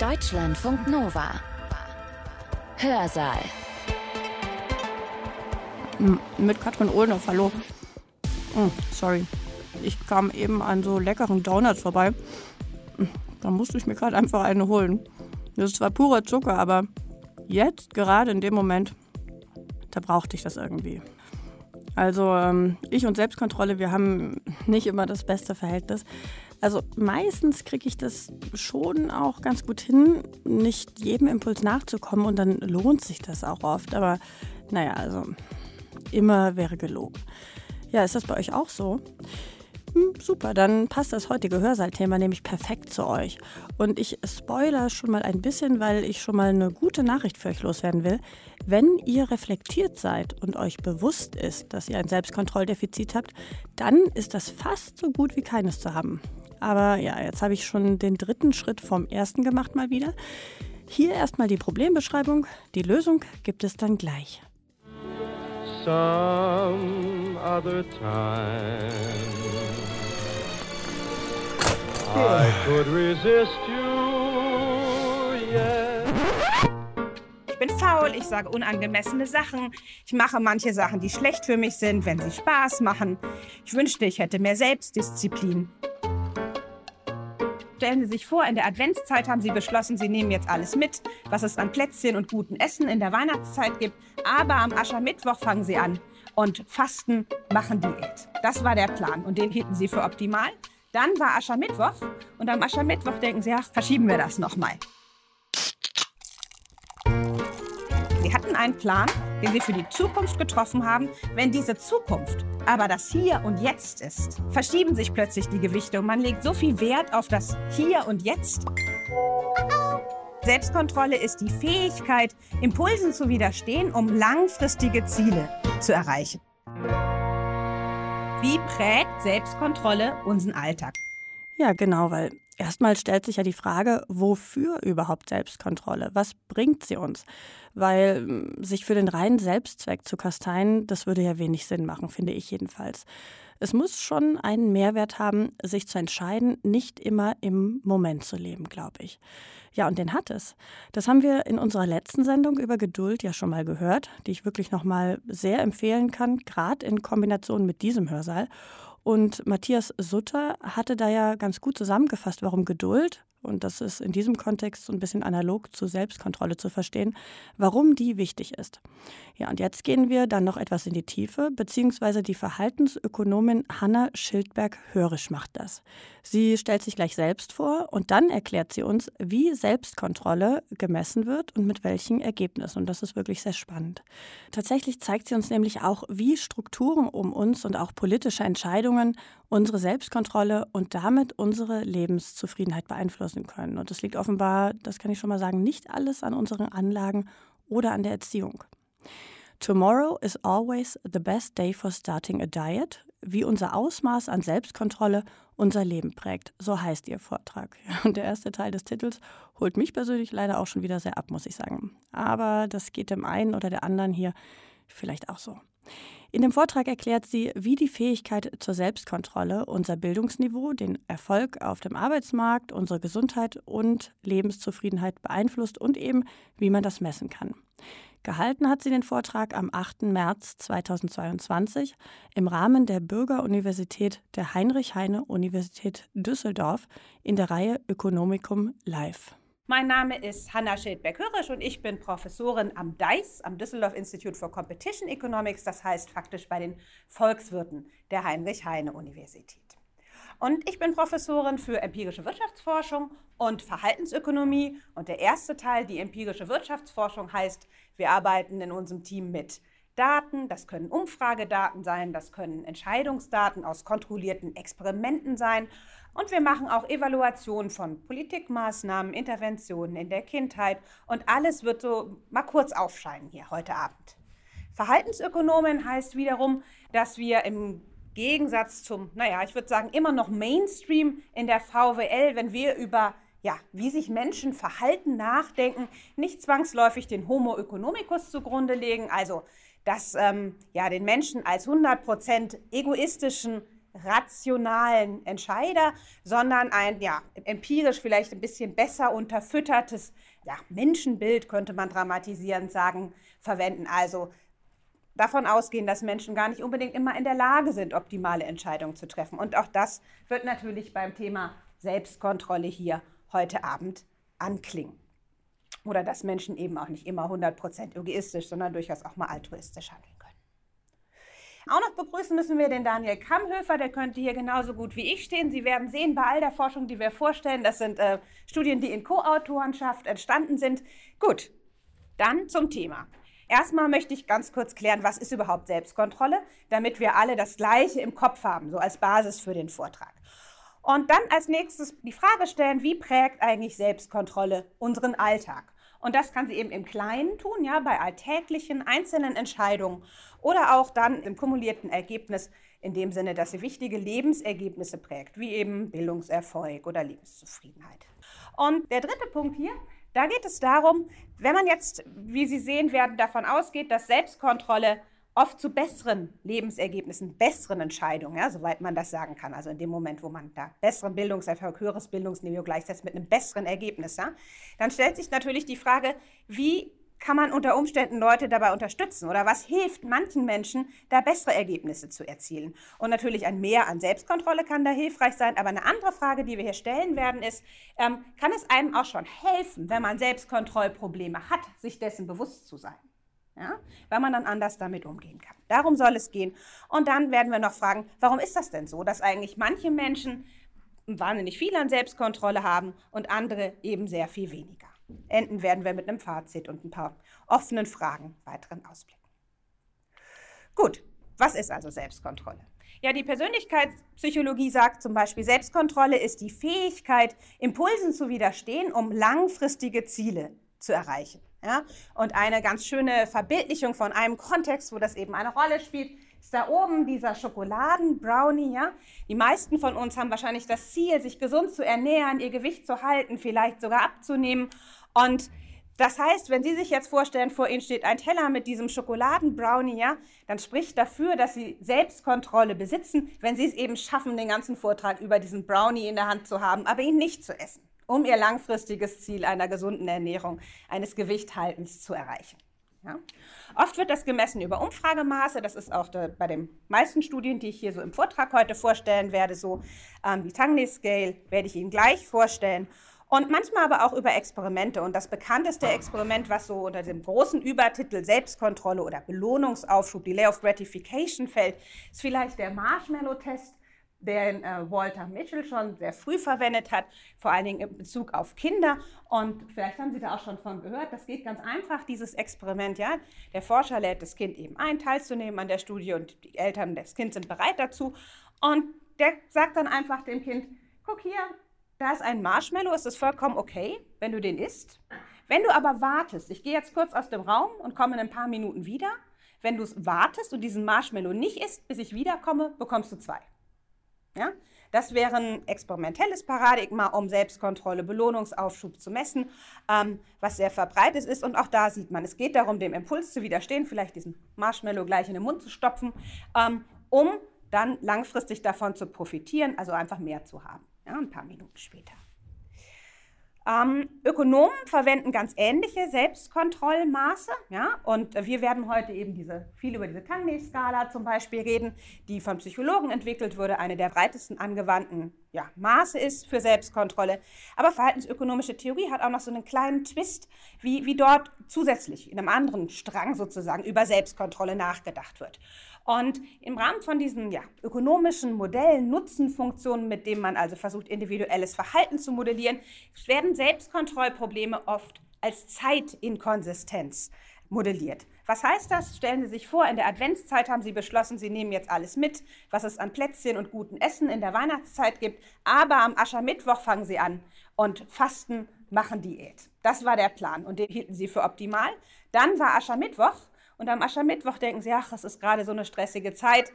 Deutschlandfunk Nova. Hörsaal. Mit Katrin Ohlendorf, hallo. Oh, sorry. Ich kam eben an so leckeren Donuts vorbei. Da musste ich mir gerade einfach eine holen. Das ist zwar purer Zucker, aber jetzt, gerade in dem Moment, da brauchte ich das irgendwie. Also ähm, ich und Selbstkontrolle, wir haben nicht immer das beste Verhältnis. Also meistens kriege ich das schon auch ganz gut hin, nicht jedem Impuls nachzukommen und dann lohnt sich das auch oft. Aber naja, also immer wäre gelogen. Ja, ist das bei euch auch so? Hm, super, dann passt das heutige Hörsaalthema nämlich perfekt zu euch. Und ich spoiler schon mal ein bisschen, weil ich schon mal eine gute Nachricht für euch loswerden will. Wenn ihr reflektiert seid und euch bewusst ist, dass ihr ein Selbstkontrolldefizit habt, dann ist das fast so gut wie keines zu haben. Aber ja, jetzt habe ich schon den dritten Schritt vom ersten gemacht mal wieder. Hier erstmal die Problembeschreibung. Die Lösung gibt es dann gleich. Some other time I could resist you, yeah. Ich bin faul, ich sage unangemessene Sachen. Ich mache manche Sachen, die schlecht für mich sind, wenn sie Spaß machen. Ich wünschte, ich hätte mehr Selbstdisziplin. Stellen Sie sich vor, in der Adventszeit haben Sie beschlossen, Sie nehmen jetzt alles mit, was es an Plätzchen und guten Essen in der Weihnachtszeit gibt. Aber am Aschermittwoch fangen Sie an und fasten, machen Diät. Das war der Plan und den hielten Sie für optimal. Dann war Aschermittwoch und am Aschermittwoch denken sie, ach, verschieben wir das nochmal. Hatten einen Plan, den sie für die Zukunft getroffen haben. Wenn diese Zukunft aber das Hier und Jetzt ist, verschieben sich plötzlich die Gewichte und man legt so viel Wert auf das Hier und Jetzt. Selbstkontrolle ist die Fähigkeit, Impulsen zu widerstehen, um langfristige Ziele zu erreichen. Wie prägt Selbstkontrolle unseren Alltag? Ja, genau, weil erstmal stellt sich ja die Frage, wofür überhaupt Selbstkontrolle? Was bringt sie uns? Weil hm, sich für den reinen Selbstzweck zu kasteien, das würde ja wenig Sinn machen, finde ich jedenfalls. Es muss schon einen Mehrwert haben, sich zu entscheiden, nicht immer im Moment zu leben, glaube ich. Ja, und den hat es. Das haben wir in unserer letzten Sendung über Geduld ja schon mal gehört, die ich wirklich noch mal sehr empfehlen kann, gerade in Kombination mit diesem Hörsaal. Und Matthias Sutter hatte da ja ganz gut zusammengefasst, warum Geduld und das ist in diesem Kontext so ein bisschen analog zur Selbstkontrolle zu verstehen, warum die wichtig ist. Ja, und jetzt gehen wir dann noch etwas in die Tiefe, beziehungsweise die Verhaltensökonomin Hanna Schildberg-Hörisch macht das. Sie stellt sich gleich selbst vor und dann erklärt sie uns, wie Selbstkontrolle gemessen wird und mit welchen Ergebnissen. Und das ist wirklich sehr spannend. Tatsächlich zeigt sie uns nämlich auch, wie Strukturen um uns und auch politische Entscheidungen unsere Selbstkontrolle und damit unsere Lebenszufriedenheit beeinflussen können. Und es liegt offenbar, das kann ich schon mal sagen, nicht alles an unseren Anlagen oder an der Erziehung. Tomorrow is always the best day for starting a diet, wie unser Ausmaß an Selbstkontrolle unser Leben prägt. So heißt ihr Vortrag. Und der erste Teil des Titels holt mich persönlich leider auch schon wieder sehr ab, muss ich sagen. Aber das geht dem einen oder der anderen hier vielleicht auch so. In dem Vortrag erklärt sie, wie die Fähigkeit zur Selbstkontrolle unser Bildungsniveau, den Erfolg auf dem Arbeitsmarkt, unsere Gesundheit und Lebenszufriedenheit beeinflusst und eben, wie man das messen kann. Gehalten hat sie den Vortrag am 8. März 2022 im Rahmen der Bürgeruniversität der Heinrich-Heine-Universität Düsseldorf in der Reihe Ökonomikum Live. Mein Name ist Hanna Schildberg-Hörisch und ich bin Professorin am DICE, am Düsseldorf Institute for Competition Economics, das heißt faktisch bei den Volkswirten der Heinrich-Heine-Universität. Und ich bin Professorin für empirische Wirtschaftsforschung und Verhaltensökonomie. Und der erste Teil, die empirische Wirtschaftsforschung, heißt, wir arbeiten in unserem Team mit Daten, das können Umfragedaten sein, das können Entscheidungsdaten aus kontrollierten Experimenten sein. Und wir machen auch Evaluationen von Politikmaßnahmen, Interventionen in der Kindheit. Und alles wird so mal kurz aufscheinen hier heute Abend. Verhaltensökonomen heißt wiederum, dass wir im Gegensatz zum, naja, ich würde sagen, immer noch Mainstream in der VWL, wenn wir über ja, wie sich Menschen verhalten, nachdenken, nicht zwangsläufig den Homo economicus zugrunde legen, also dass ähm, ja, den Menschen als 100% egoistischen rationalen Entscheider, sondern ein ja, empirisch vielleicht ein bisschen besser unterfüttertes ja, Menschenbild, könnte man dramatisierend sagen, verwenden. Also davon ausgehen, dass Menschen gar nicht unbedingt immer in der Lage sind, optimale Entscheidungen zu treffen. Und auch das wird natürlich beim Thema Selbstkontrolle hier heute Abend anklingen. Oder dass Menschen eben auch nicht immer 100% egoistisch, sondern durchaus auch mal altruistisch handeln können. Auch noch begrüßen müssen wir den Daniel Kammhöfer, der könnte hier genauso gut wie ich stehen. Sie werden sehen, bei all der Forschung, die wir vorstellen, das sind äh, Studien, die in Co-Autorenschaft entstanden sind. Gut, dann zum Thema. Erstmal möchte ich ganz kurz klären, was ist überhaupt Selbstkontrolle, damit wir alle das Gleiche im Kopf haben, so als Basis für den Vortrag. Und dann als nächstes die Frage stellen, wie prägt eigentlich Selbstkontrolle unseren Alltag? Und das kann sie eben im Kleinen tun, ja, bei alltäglichen einzelnen Entscheidungen oder auch dann im kumulierten Ergebnis in dem Sinne, dass sie wichtige Lebensergebnisse prägt, wie eben Bildungserfolg oder Lebenszufriedenheit. Und der dritte Punkt hier, da geht es darum, wenn man jetzt, wie Sie sehen werden, davon ausgeht, dass Selbstkontrolle oft zu besseren Lebensergebnissen, besseren Entscheidungen, ja, soweit man das sagen kann. Also in dem Moment, wo man da besseren Bildungserfolg, höheres Bildungsniveau gleichsetzt mit einem besseren Ergebnis, ja, dann stellt sich natürlich die Frage, wie kann man unter Umständen Leute dabei unterstützen oder was hilft manchen Menschen, da bessere Ergebnisse zu erzielen. Und natürlich ein Mehr an Selbstkontrolle kann da hilfreich sein. Aber eine andere Frage, die wir hier stellen werden, ist, ähm, kann es einem auch schon helfen, wenn man Selbstkontrollprobleme hat, sich dessen bewusst zu sein? Ja? Weil man dann anders damit umgehen kann. Darum soll es gehen. Und dann werden wir noch fragen, warum ist das denn so, dass eigentlich manche Menschen wahnsinnig viel an Selbstkontrolle haben und andere eben sehr viel weniger. Enden werden wir mit einem Fazit und ein paar offenen Fragen weiteren Ausblicken. Gut, was ist also Selbstkontrolle? Ja, die Persönlichkeitspsychologie sagt zum Beispiel, Selbstkontrolle ist die Fähigkeit, Impulsen zu widerstehen, um langfristige Ziele zu erreichen. Ja? Und eine ganz schöne Verbildlichung von einem Kontext, wo das eben eine Rolle spielt, ist da oben dieser Schokoladen-Brownie. Ja? Die meisten von uns haben wahrscheinlich das Ziel, sich gesund zu ernähren, ihr Gewicht zu halten, vielleicht sogar abzunehmen. Und das heißt, wenn Sie sich jetzt vorstellen, vor Ihnen steht ein Teller mit diesem Schokoladen-Brownie, ja, dann spricht dafür, dass Sie Selbstkontrolle besitzen, wenn Sie es eben schaffen, den ganzen Vortrag über diesen Brownie in der Hand zu haben, aber ihn nicht zu essen, um Ihr langfristiges Ziel einer gesunden Ernährung, eines Gewichthaltens zu erreichen. Ja. Oft wird das gemessen über Umfragemaße. Das ist auch bei den meisten Studien, die ich hier so im Vortrag heute vorstellen werde, so. Ähm, die Tangney Scale werde ich Ihnen gleich vorstellen. Und manchmal aber auch über Experimente. Und das bekannteste Experiment, was so unter dem großen Übertitel Selbstkontrolle oder Belohnungsaufschub, Delay of Gratification fällt, ist vielleicht der Marshmallow-Test den äh, Walter Mitchell schon sehr früh verwendet hat, vor allen Dingen in Bezug auf Kinder. Und vielleicht haben Sie da auch schon von gehört, das geht ganz einfach, dieses Experiment. Ja? Der Forscher lädt das Kind eben ein, teilzunehmen an der Studie und die Eltern des Kindes sind bereit dazu. Und der sagt dann einfach dem Kind, guck hier, da ist ein Marshmallow, es ist vollkommen okay, wenn du den isst. Wenn du aber wartest, ich gehe jetzt kurz aus dem Raum und komme in ein paar Minuten wieder, wenn du es wartest und diesen Marshmallow nicht isst, bis ich wiederkomme, bekommst du zwei. Ja? Das wäre ein experimentelles Paradigma, um Selbstkontrolle, Belohnungsaufschub zu messen, ähm, was sehr verbreitet ist. Und auch da sieht man, es geht darum, dem Impuls zu widerstehen, vielleicht diesen Marshmallow gleich in den Mund zu stopfen, ähm, um dann langfristig davon zu profitieren, also einfach mehr zu haben. Ja, ein paar Minuten später. Ähm, Ökonomen verwenden ganz ähnliche Selbstkontrollmaße. Ja? Und wir werden heute eben diese, viel über diese Tangney-Skala zum Beispiel reden, die von Psychologen entwickelt wurde, eine der breitesten angewandten ja, Maße ist für Selbstkontrolle. Aber verhaltensökonomische Theorie hat auch noch so einen kleinen Twist, wie, wie dort zusätzlich in einem anderen Strang sozusagen über Selbstkontrolle nachgedacht wird. Und im Rahmen von diesen ja, ökonomischen Modellen, Nutzenfunktionen, mit denen man also versucht, individuelles Verhalten zu modellieren, werden Selbstkontrollprobleme oft als Zeitinkonsistenz modelliert. Was heißt das? Stellen Sie sich vor, in der Adventszeit haben Sie beschlossen, Sie nehmen jetzt alles mit, was es an Plätzchen und guten Essen in der Weihnachtszeit gibt, aber am Aschermittwoch fangen Sie an und fasten, machen Diät. Das war der Plan und den hielten Sie für optimal. Dann war Aschermittwoch und am Aschermittwoch denken sie, ach, es ist gerade so eine stressige Zeit,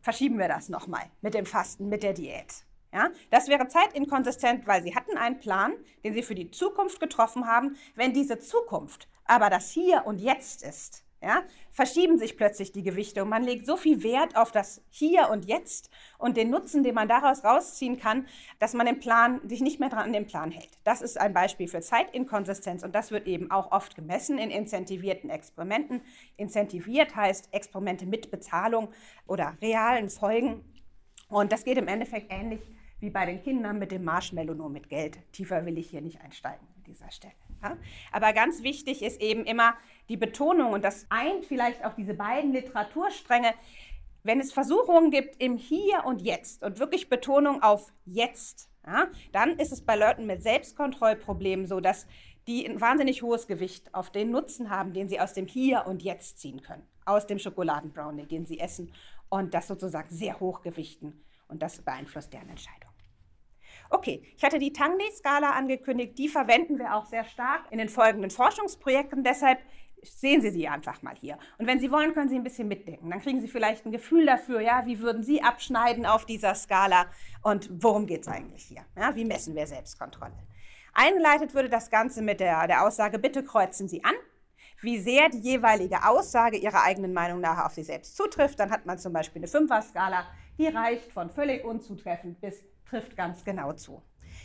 verschieben wir das nochmal mit dem Fasten, mit der Diät. Ja, das wäre zeitinkonsistent, weil sie hatten einen Plan, den sie für die Zukunft getroffen haben. Wenn diese Zukunft aber das Hier und Jetzt ist, ja, verschieben sich plötzlich die Gewichte und man legt so viel Wert auf das Hier und Jetzt und den Nutzen, den man daraus rausziehen kann, dass man den Plan, sich nicht mehr dran an den Plan hält. Das ist ein Beispiel für Zeitinkonsistenz und das wird eben auch oft gemessen in incentivierten Experimenten. Incentiviert heißt Experimente mit Bezahlung oder realen Folgen. Und das geht im Endeffekt ähnlich wie bei den Kindern mit dem Marshmallow nur mit Geld. Tiefer will ich hier nicht einsteigen an dieser Stelle. Ja? Aber ganz wichtig ist eben immer die Betonung und das eint vielleicht auch diese beiden Literaturstränge. Wenn es Versuchungen gibt im Hier und Jetzt und wirklich Betonung auf Jetzt, ja, dann ist es bei Leuten mit Selbstkontrollproblemen so, dass die ein wahnsinnig hohes Gewicht auf den Nutzen haben, den sie aus dem Hier und Jetzt ziehen können, aus dem Schokoladenbrownie, den sie essen und das sozusagen sehr hoch gewichten und das beeinflusst deren Entscheidung. Okay, ich hatte die Tangney-Skala angekündigt, die verwenden wir auch sehr stark in den folgenden Forschungsprojekten. Deshalb sehen Sie sie einfach mal hier. Und wenn Sie wollen, können Sie ein bisschen mitdenken. Dann kriegen Sie vielleicht ein Gefühl dafür, ja, wie würden Sie abschneiden auf dieser Skala und worum geht es eigentlich hier? Ja, wie messen wir Selbstkontrolle? Eingeleitet würde das Ganze mit der, der Aussage, bitte kreuzen Sie an, wie sehr die jeweilige Aussage Ihrer eigenen Meinung nach auf Sie selbst zutrifft. Dann hat man zum Beispiel eine Fünfer-Skala, die reicht von völlig unzutreffend bis trifft ganz genau zu.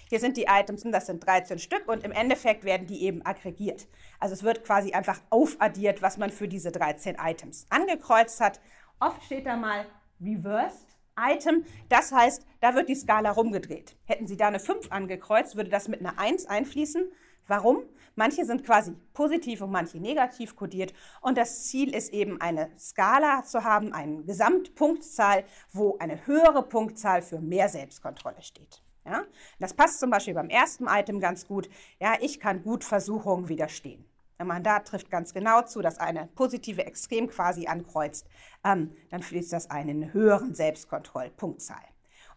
Hier sind die Items, das sind 13 Stück und im Endeffekt werden die eben aggregiert. Also es wird quasi einfach aufaddiert, was man für diese 13 Items angekreuzt hat. Oft steht da mal Reversed Item, das heißt, da wird die Skala rumgedreht. Hätten Sie da eine 5 angekreuzt, würde das mit einer 1 einfließen. Warum? Manche sind quasi positiv und manche negativ kodiert. Und das Ziel ist eben, eine Skala zu haben, eine Gesamtpunktzahl, wo eine höhere Punktzahl für mehr Selbstkontrolle steht. Ja? Das passt zum Beispiel beim ersten Item ganz gut. Ja, ich kann gut Versuchungen widerstehen. Wenn man da trifft ganz genau zu, dass eine positive Extrem quasi ankreuzt, ähm, dann fließt das eine in eine höheren Selbstkontrollpunktzahl.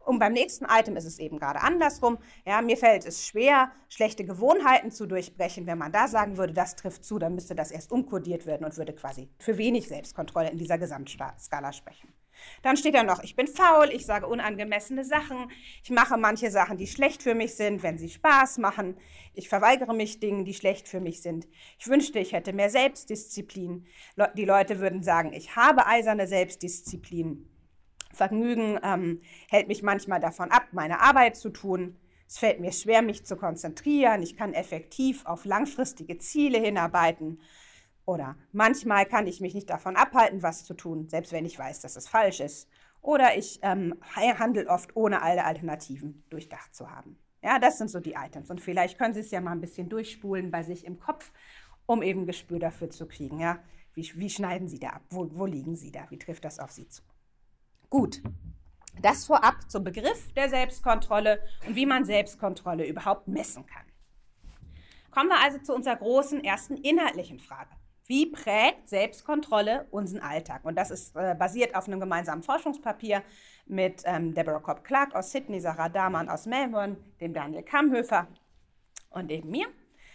Und beim nächsten Item ist es eben gerade andersrum. Ja, mir fällt es schwer, schlechte Gewohnheiten zu durchbrechen. Wenn man da sagen würde, das trifft zu, dann müsste das erst umkodiert werden und würde quasi für wenig Selbstkontrolle in dieser Gesamtskala sprechen. Dann steht da noch, ich bin faul, ich sage unangemessene Sachen, ich mache manche Sachen, die schlecht für mich sind, wenn sie Spaß machen, ich verweigere mich Dingen, die schlecht für mich sind. Ich wünschte, ich hätte mehr Selbstdisziplin. Die Leute würden sagen, ich habe eiserne Selbstdisziplin. Vergnügen ähm, hält mich manchmal davon ab, meine Arbeit zu tun. Es fällt mir schwer, mich zu konzentrieren. Ich kann effektiv auf langfristige Ziele hinarbeiten. Oder manchmal kann ich mich nicht davon abhalten, was zu tun, selbst wenn ich weiß, dass es falsch ist. Oder ich ähm, handle oft, ohne alle Alternativen durchdacht zu haben. Ja, das sind so die Items. Und vielleicht können Sie es ja mal ein bisschen durchspulen bei sich im Kopf, um eben Gespür dafür zu kriegen. Ja? Wie, wie schneiden Sie da ab? Wo, wo liegen Sie da? Wie trifft das auf Sie zu? Gut, das vorab zum Begriff der Selbstkontrolle und wie man Selbstkontrolle überhaupt messen kann. Kommen wir also zu unserer großen ersten inhaltlichen Frage. Wie prägt Selbstkontrolle unseren Alltag? Und das ist äh, basiert auf einem gemeinsamen Forschungspapier mit ähm, Deborah Cobb-Clark aus Sydney, Sarah Dahmann aus Melbourne, dem Daniel Kamhöfer und eben mir,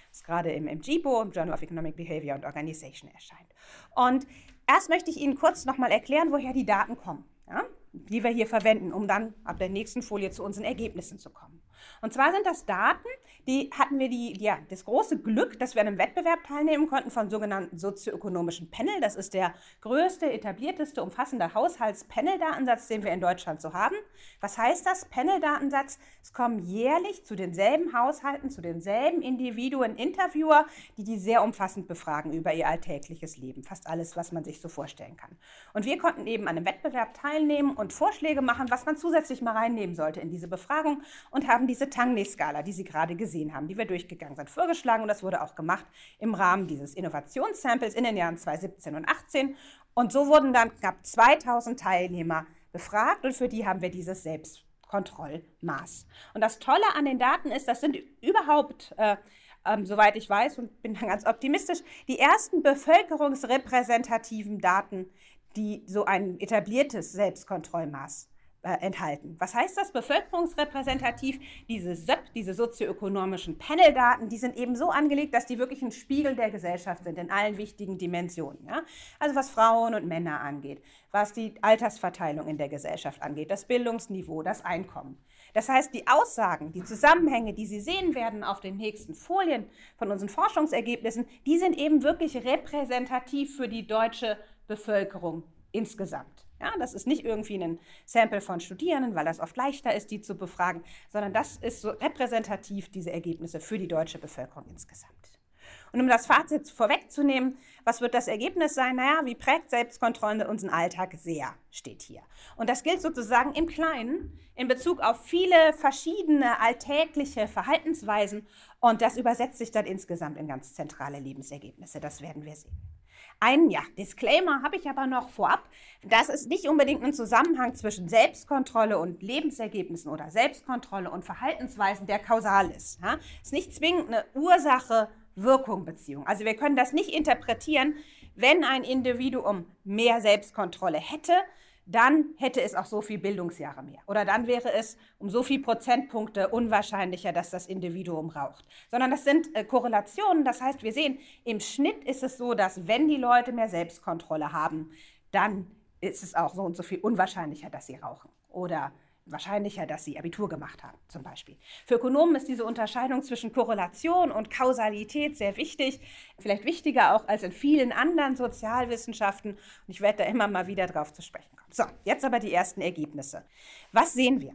das gerade im MGBO, im Journal of Economic Behavior and Organization erscheint. Und erst möchte ich Ihnen kurz nochmal erklären, woher die Daten kommen ja, die wir hier verwenden, um dann ab der nächsten Folie zu unseren Ergebnissen zu kommen. Und zwar sind das Daten, die hatten wir die, ja, das große Glück, dass wir an einem Wettbewerb teilnehmen konnten von sogenannten sozioökonomischen Panel. Das ist der größte, etablierteste, umfassende Haushalts-Panel-Datensatz, den wir in Deutschland so haben. Was heißt das? Panel-Datensatz. Es kommen jährlich zu denselben Haushalten, zu denselben Individuen Interviewer, die die sehr umfassend befragen über ihr alltägliches Leben. Fast alles, was man sich so vorstellen kann. Und wir konnten eben an einem Wettbewerb teilnehmen und Vorschläge machen, was man zusätzlich mal reinnehmen sollte in diese Befragung und haben diese Tangney-Skala, die Sie gerade gesehen haben, die wir durchgegangen sind, vorgeschlagen. Und das wurde auch gemacht im Rahmen dieses Innovationssamples in den Jahren 2017 und 2018. Und so wurden dann knapp 2000 Teilnehmer befragt und für die haben wir dieses Selbstkontrollmaß. Und das Tolle an den Daten ist, das sind überhaupt, äh, ähm, soweit ich weiß und bin dann ganz optimistisch, die ersten bevölkerungsrepräsentativen Daten, die so ein etabliertes Selbstkontrollmaß enthalten. Was heißt das? Bevölkerungsrepräsentativ, diese SÖP, diese sozioökonomischen Paneldaten, die sind eben so angelegt, dass die wirklich ein Spiegel der Gesellschaft sind in allen wichtigen Dimensionen. Ja? Also was Frauen und Männer angeht, was die Altersverteilung in der Gesellschaft angeht, das Bildungsniveau, das Einkommen. Das heißt, die Aussagen, die Zusammenhänge, die Sie sehen werden auf den nächsten Folien von unseren Forschungsergebnissen, die sind eben wirklich repräsentativ für die deutsche Bevölkerung insgesamt. Ja, das ist nicht irgendwie ein Sample von Studierenden, weil das oft leichter ist, die zu befragen, sondern das ist so repräsentativ, diese Ergebnisse für die deutsche Bevölkerung insgesamt. Und um das Fazit vorwegzunehmen, was wird das Ergebnis sein? Naja, wie prägt Selbstkontrolle unseren Alltag sehr, steht hier. Und das gilt sozusagen im Kleinen in Bezug auf viele verschiedene alltägliche Verhaltensweisen. Und das übersetzt sich dann insgesamt in ganz zentrale Lebensergebnisse. Das werden wir sehen. Ein ja, Disclaimer habe ich aber noch vorab. Das ist nicht unbedingt ein Zusammenhang zwischen Selbstkontrolle und Lebensergebnissen oder Selbstkontrolle und Verhaltensweisen, der kausal ist. Ja? ist nicht zwingend eine Ursache-Wirkung-Beziehung. Also wir können das nicht interpretieren, wenn ein Individuum mehr Selbstkontrolle hätte, dann hätte es auch so viel Bildungsjahre mehr. Oder dann wäre es um so viel Prozentpunkte unwahrscheinlicher, dass das Individuum raucht. Sondern das sind äh, Korrelationen. Das heißt, wir sehen, im Schnitt ist es so, dass wenn die Leute mehr Selbstkontrolle haben, dann ist es auch so und so viel unwahrscheinlicher, dass sie rauchen. Oder wahrscheinlicher, dass sie Abitur gemacht haben, zum Beispiel. Für Ökonomen ist diese Unterscheidung zwischen Korrelation und Kausalität sehr wichtig, vielleicht wichtiger auch als in vielen anderen Sozialwissenschaften. Und ich werde da immer mal wieder drauf zu sprechen kommen. So, jetzt aber die ersten Ergebnisse. Was sehen wir?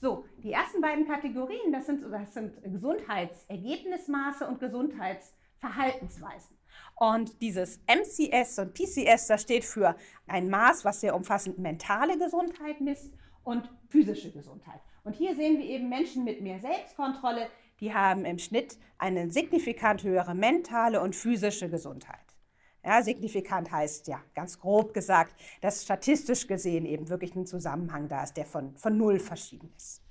So, die ersten beiden Kategorien, das sind, das sind Gesundheitsergebnismaße und Gesundheitsverhaltensweisen. Und dieses MCS und PCS, das steht für ein Maß, was sehr umfassend mentale Gesundheit misst und physische Gesundheit. Und hier sehen wir eben Menschen mit mehr Selbstkontrolle, die haben im Schnitt eine signifikant höhere mentale und physische Gesundheit. Ja, signifikant heißt ja, ganz grob gesagt, dass statistisch gesehen eben wirklich ein Zusammenhang da ist, der von, von null verschieden ist.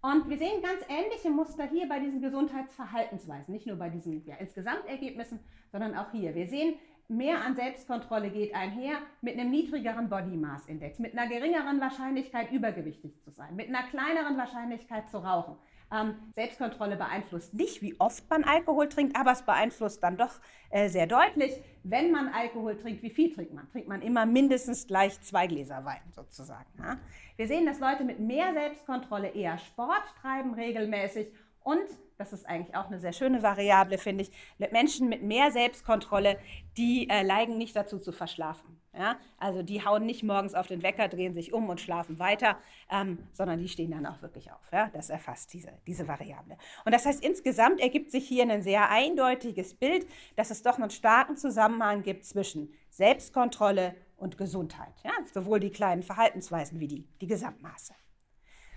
Und wir sehen ganz ähnliche Muster hier bei diesen Gesundheitsverhaltensweisen, nicht nur bei diesen ja, Insgesamtergebnissen, sondern auch hier. Wir sehen, mehr an Selbstkontrolle geht einher mit einem niedrigeren Body Mass Index, mit einer geringeren Wahrscheinlichkeit übergewichtig zu sein, mit einer kleineren Wahrscheinlichkeit zu rauchen. Ähm, Selbstkontrolle beeinflusst nicht, wie oft man Alkohol trinkt, aber es beeinflusst dann doch äh, sehr deutlich, wenn man Alkohol trinkt, wie viel trinkt man? Trinkt man immer mindestens gleich zwei Gläser Wein sozusagen. Ja? Wir sehen, dass Leute mit mehr Selbstkontrolle eher Sport treiben regelmäßig und das ist eigentlich auch eine sehr schöne Variable, finde ich, Menschen mit mehr Selbstkontrolle, die äh, neigen nicht dazu zu verschlafen. Ja? Also die hauen nicht morgens auf den Wecker, drehen sich um und schlafen weiter, ähm, sondern die stehen dann auch wirklich auf. Ja? Das erfasst diese, diese Variable. Und das heißt, insgesamt ergibt sich hier ein sehr eindeutiges Bild, dass es doch einen starken Zusammenhang gibt zwischen Selbstkontrolle und Gesundheit. Ja? Sowohl die kleinen Verhaltensweisen wie die, die Gesamtmaße.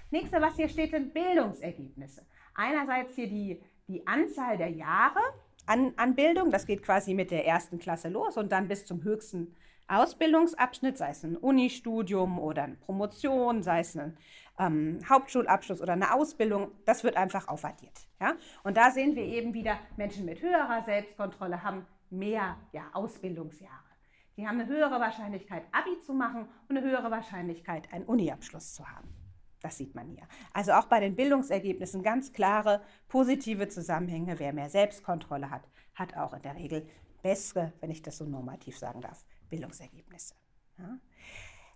Nächste, was hier steht, sind Bildungsergebnisse einerseits hier die, die Anzahl der Jahre an, an Bildung, das geht quasi mit der ersten Klasse los und dann bis zum höchsten Ausbildungsabschnitt, sei es ein Unistudium oder eine Promotion, sei es ein ähm, Hauptschulabschluss oder eine Ausbildung, das wird einfach aufaddiert. Ja? Und da sehen wir eben wieder, Menschen mit höherer Selbstkontrolle haben mehr ja, Ausbildungsjahre. Die haben eine höhere Wahrscheinlichkeit, Abi zu machen und eine höhere Wahrscheinlichkeit, einen Uniabschluss zu haben. Das sieht man hier. Also auch bei den Bildungsergebnissen ganz klare positive Zusammenhänge. Wer mehr Selbstkontrolle hat, hat auch in der Regel bessere, wenn ich das so normativ sagen darf, Bildungsergebnisse. Ja.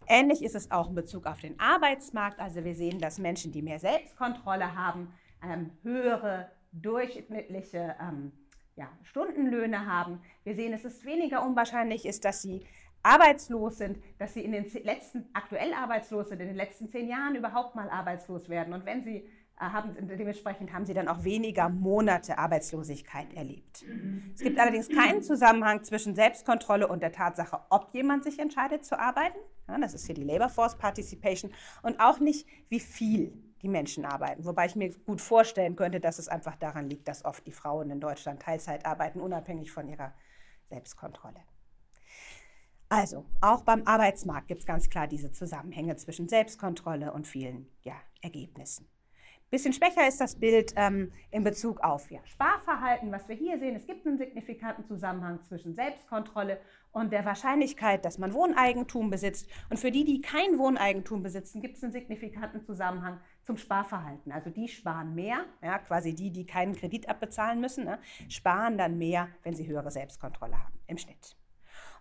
Ähnlich ist es auch in Bezug auf den Arbeitsmarkt. Also wir sehen, dass Menschen, die mehr Selbstkontrolle haben, ähm, höhere durchschnittliche ähm, ja, Stundenlöhne haben. Wir sehen, dass es weniger unwahrscheinlich ist, dass sie arbeitslos sind, dass sie in den letzten, aktuell arbeitslos sind, in den letzten zehn Jahren überhaupt mal arbeitslos werden. Und wenn sie äh, haben, dementsprechend haben sie dann auch weniger Monate Arbeitslosigkeit erlebt. Es gibt allerdings keinen Zusammenhang zwischen Selbstkontrolle und der Tatsache, ob jemand sich entscheidet zu arbeiten. Ja, das ist hier die Labor Force Participation. Und auch nicht, wie viel die Menschen arbeiten. Wobei ich mir gut vorstellen könnte, dass es einfach daran liegt, dass oft die Frauen in Deutschland Teilzeit arbeiten, unabhängig von ihrer Selbstkontrolle. Also, auch beim Arbeitsmarkt gibt es ganz klar diese Zusammenhänge zwischen Selbstkontrolle und vielen ja, Ergebnissen. Bisschen schwächer ist das Bild ähm, in Bezug auf ja, Sparverhalten, was wir hier sehen. Es gibt einen signifikanten Zusammenhang zwischen Selbstkontrolle und der Wahrscheinlichkeit, dass man Wohneigentum besitzt. Und für die, die kein Wohneigentum besitzen, gibt es einen signifikanten Zusammenhang zum Sparverhalten. Also die sparen mehr, ja, quasi die, die keinen Kredit abbezahlen müssen, ne, sparen dann mehr, wenn sie höhere Selbstkontrolle haben im Schnitt.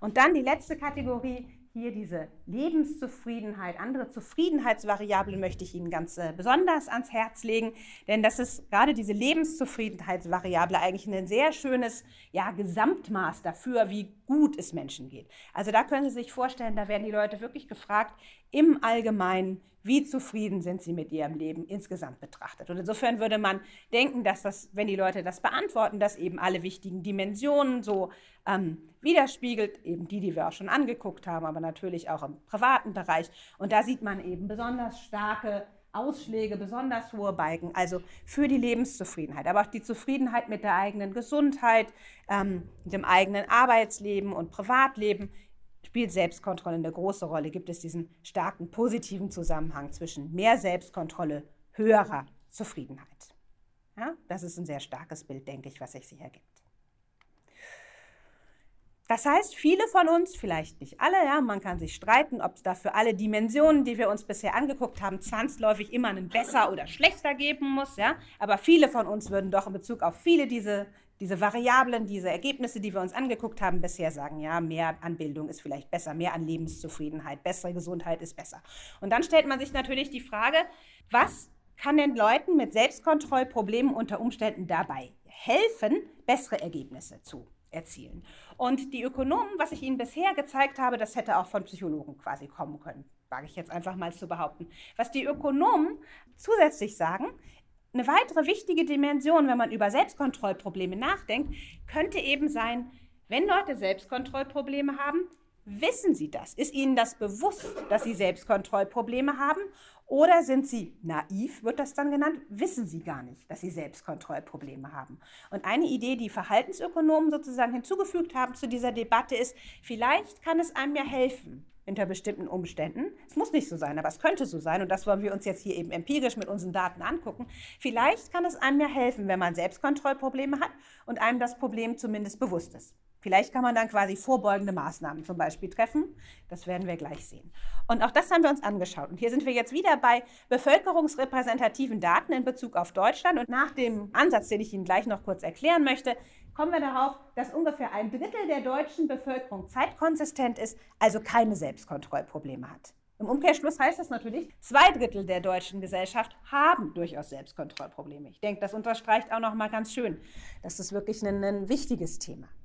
Und dann die letzte Kategorie, hier diese Lebenszufriedenheit, andere Zufriedenheitsvariablen möchte ich Ihnen ganz äh, besonders ans Herz legen, denn das ist gerade diese Lebenszufriedenheitsvariable eigentlich ein sehr schönes ja, Gesamtmaß dafür, wie gut es Menschen geht. Also da können Sie sich vorstellen, da werden die Leute wirklich gefragt, im Allgemeinen, wie zufrieden sind sie mit ihrem Leben insgesamt betrachtet. Und insofern würde man denken, dass das, wenn die Leute das beantworten, dass eben alle wichtigen Dimensionen so ähm, widerspiegelt, eben die, die wir auch schon angeguckt haben, aber natürlich auch im privaten Bereich. Und da sieht man eben besonders starke Ausschläge, besonders hohe Balken, also für die Lebenszufriedenheit, aber auch die Zufriedenheit mit der eigenen Gesundheit, ähm, dem eigenen Arbeitsleben und Privatleben spielt Selbstkontrolle eine große Rolle. Gibt es diesen starken positiven Zusammenhang zwischen mehr Selbstkontrolle, höherer Zufriedenheit? Ja, das ist ein sehr starkes Bild, denke ich, was sich hier ergibt. Das heißt, viele von uns, vielleicht nicht alle, ja, man kann sich streiten, ob es da für alle Dimensionen, die wir uns bisher angeguckt haben, zwangsläufig immer einen besser oder schlechter geben muss, ja, aber viele von uns würden doch in Bezug auf viele diese, diese Variablen, diese Ergebnisse, die wir uns angeguckt haben, bisher sagen, ja, mehr Anbildung ist vielleicht besser, mehr an Lebenszufriedenheit, bessere Gesundheit ist besser. Und dann stellt man sich natürlich die Frage, was kann den Leuten mit Selbstkontrollproblemen unter Umständen dabei helfen, bessere Ergebnisse zu erzielen. Und die Ökonomen, was ich Ihnen bisher gezeigt habe, das hätte auch von Psychologen quasi kommen können, wage ich jetzt einfach mal zu behaupten. Was die Ökonomen zusätzlich sagen, eine weitere wichtige Dimension, wenn man über Selbstkontrollprobleme nachdenkt, könnte eben sein, wenn Leute Selbstkontrollprobleme haben, wissen sie das? Ist ihnen das bewusst, dass sie Selbstkontrollprobleme haben? Oder sind sie naiv, wird das dann genannt, wissen sie gar nicht, dass sie Selbstkontrollprobleme haben. Und eine Idee, die Verhaltensökonomen sozusagen hinzugefügt haben zu dieser Debatte ist, vielleicht kann es einem ja helfen, unter bestimmten Umständen. Es muss nicht so sein, aber es könnte so sein. Und das wollen wir uns jetzt hier eben empirisch mit unseren Daten angucken. Vielleicht kann es einem ja helfen, wenn man Selbstkontrollprobleme hat und einem das Problem zumindest bewusst ist. Vielleicht kann man dann quasi vorbeugende Maßnahmen zum Beispiel treffen. Das werden wir gleich sehen. Und auch das haben wir uns angeschaut. Und hier sind wir jetzt wieder bei bevölkerungsrepräsentativen Daten in Bezug auf Deutschland. Und nach dem Ansatz, den ich Ihnen gleich noch kurz erklären möchte, kommen wir darauf, dass ungefähr ein Drittel der deutschen Bevölkerung zeitkonsistent ist, also keine Selbstkontrollprobleme hat. Im Umkehrschluss heißt das natürlich, zwei Drittel der deutschen Gesellschaft haben durchaus Selbstkontrollprobleme. Ich denke, das unterstreicht auch noch mal ganz schön, dass das wirklich ein, ein wichtiges Thema ist.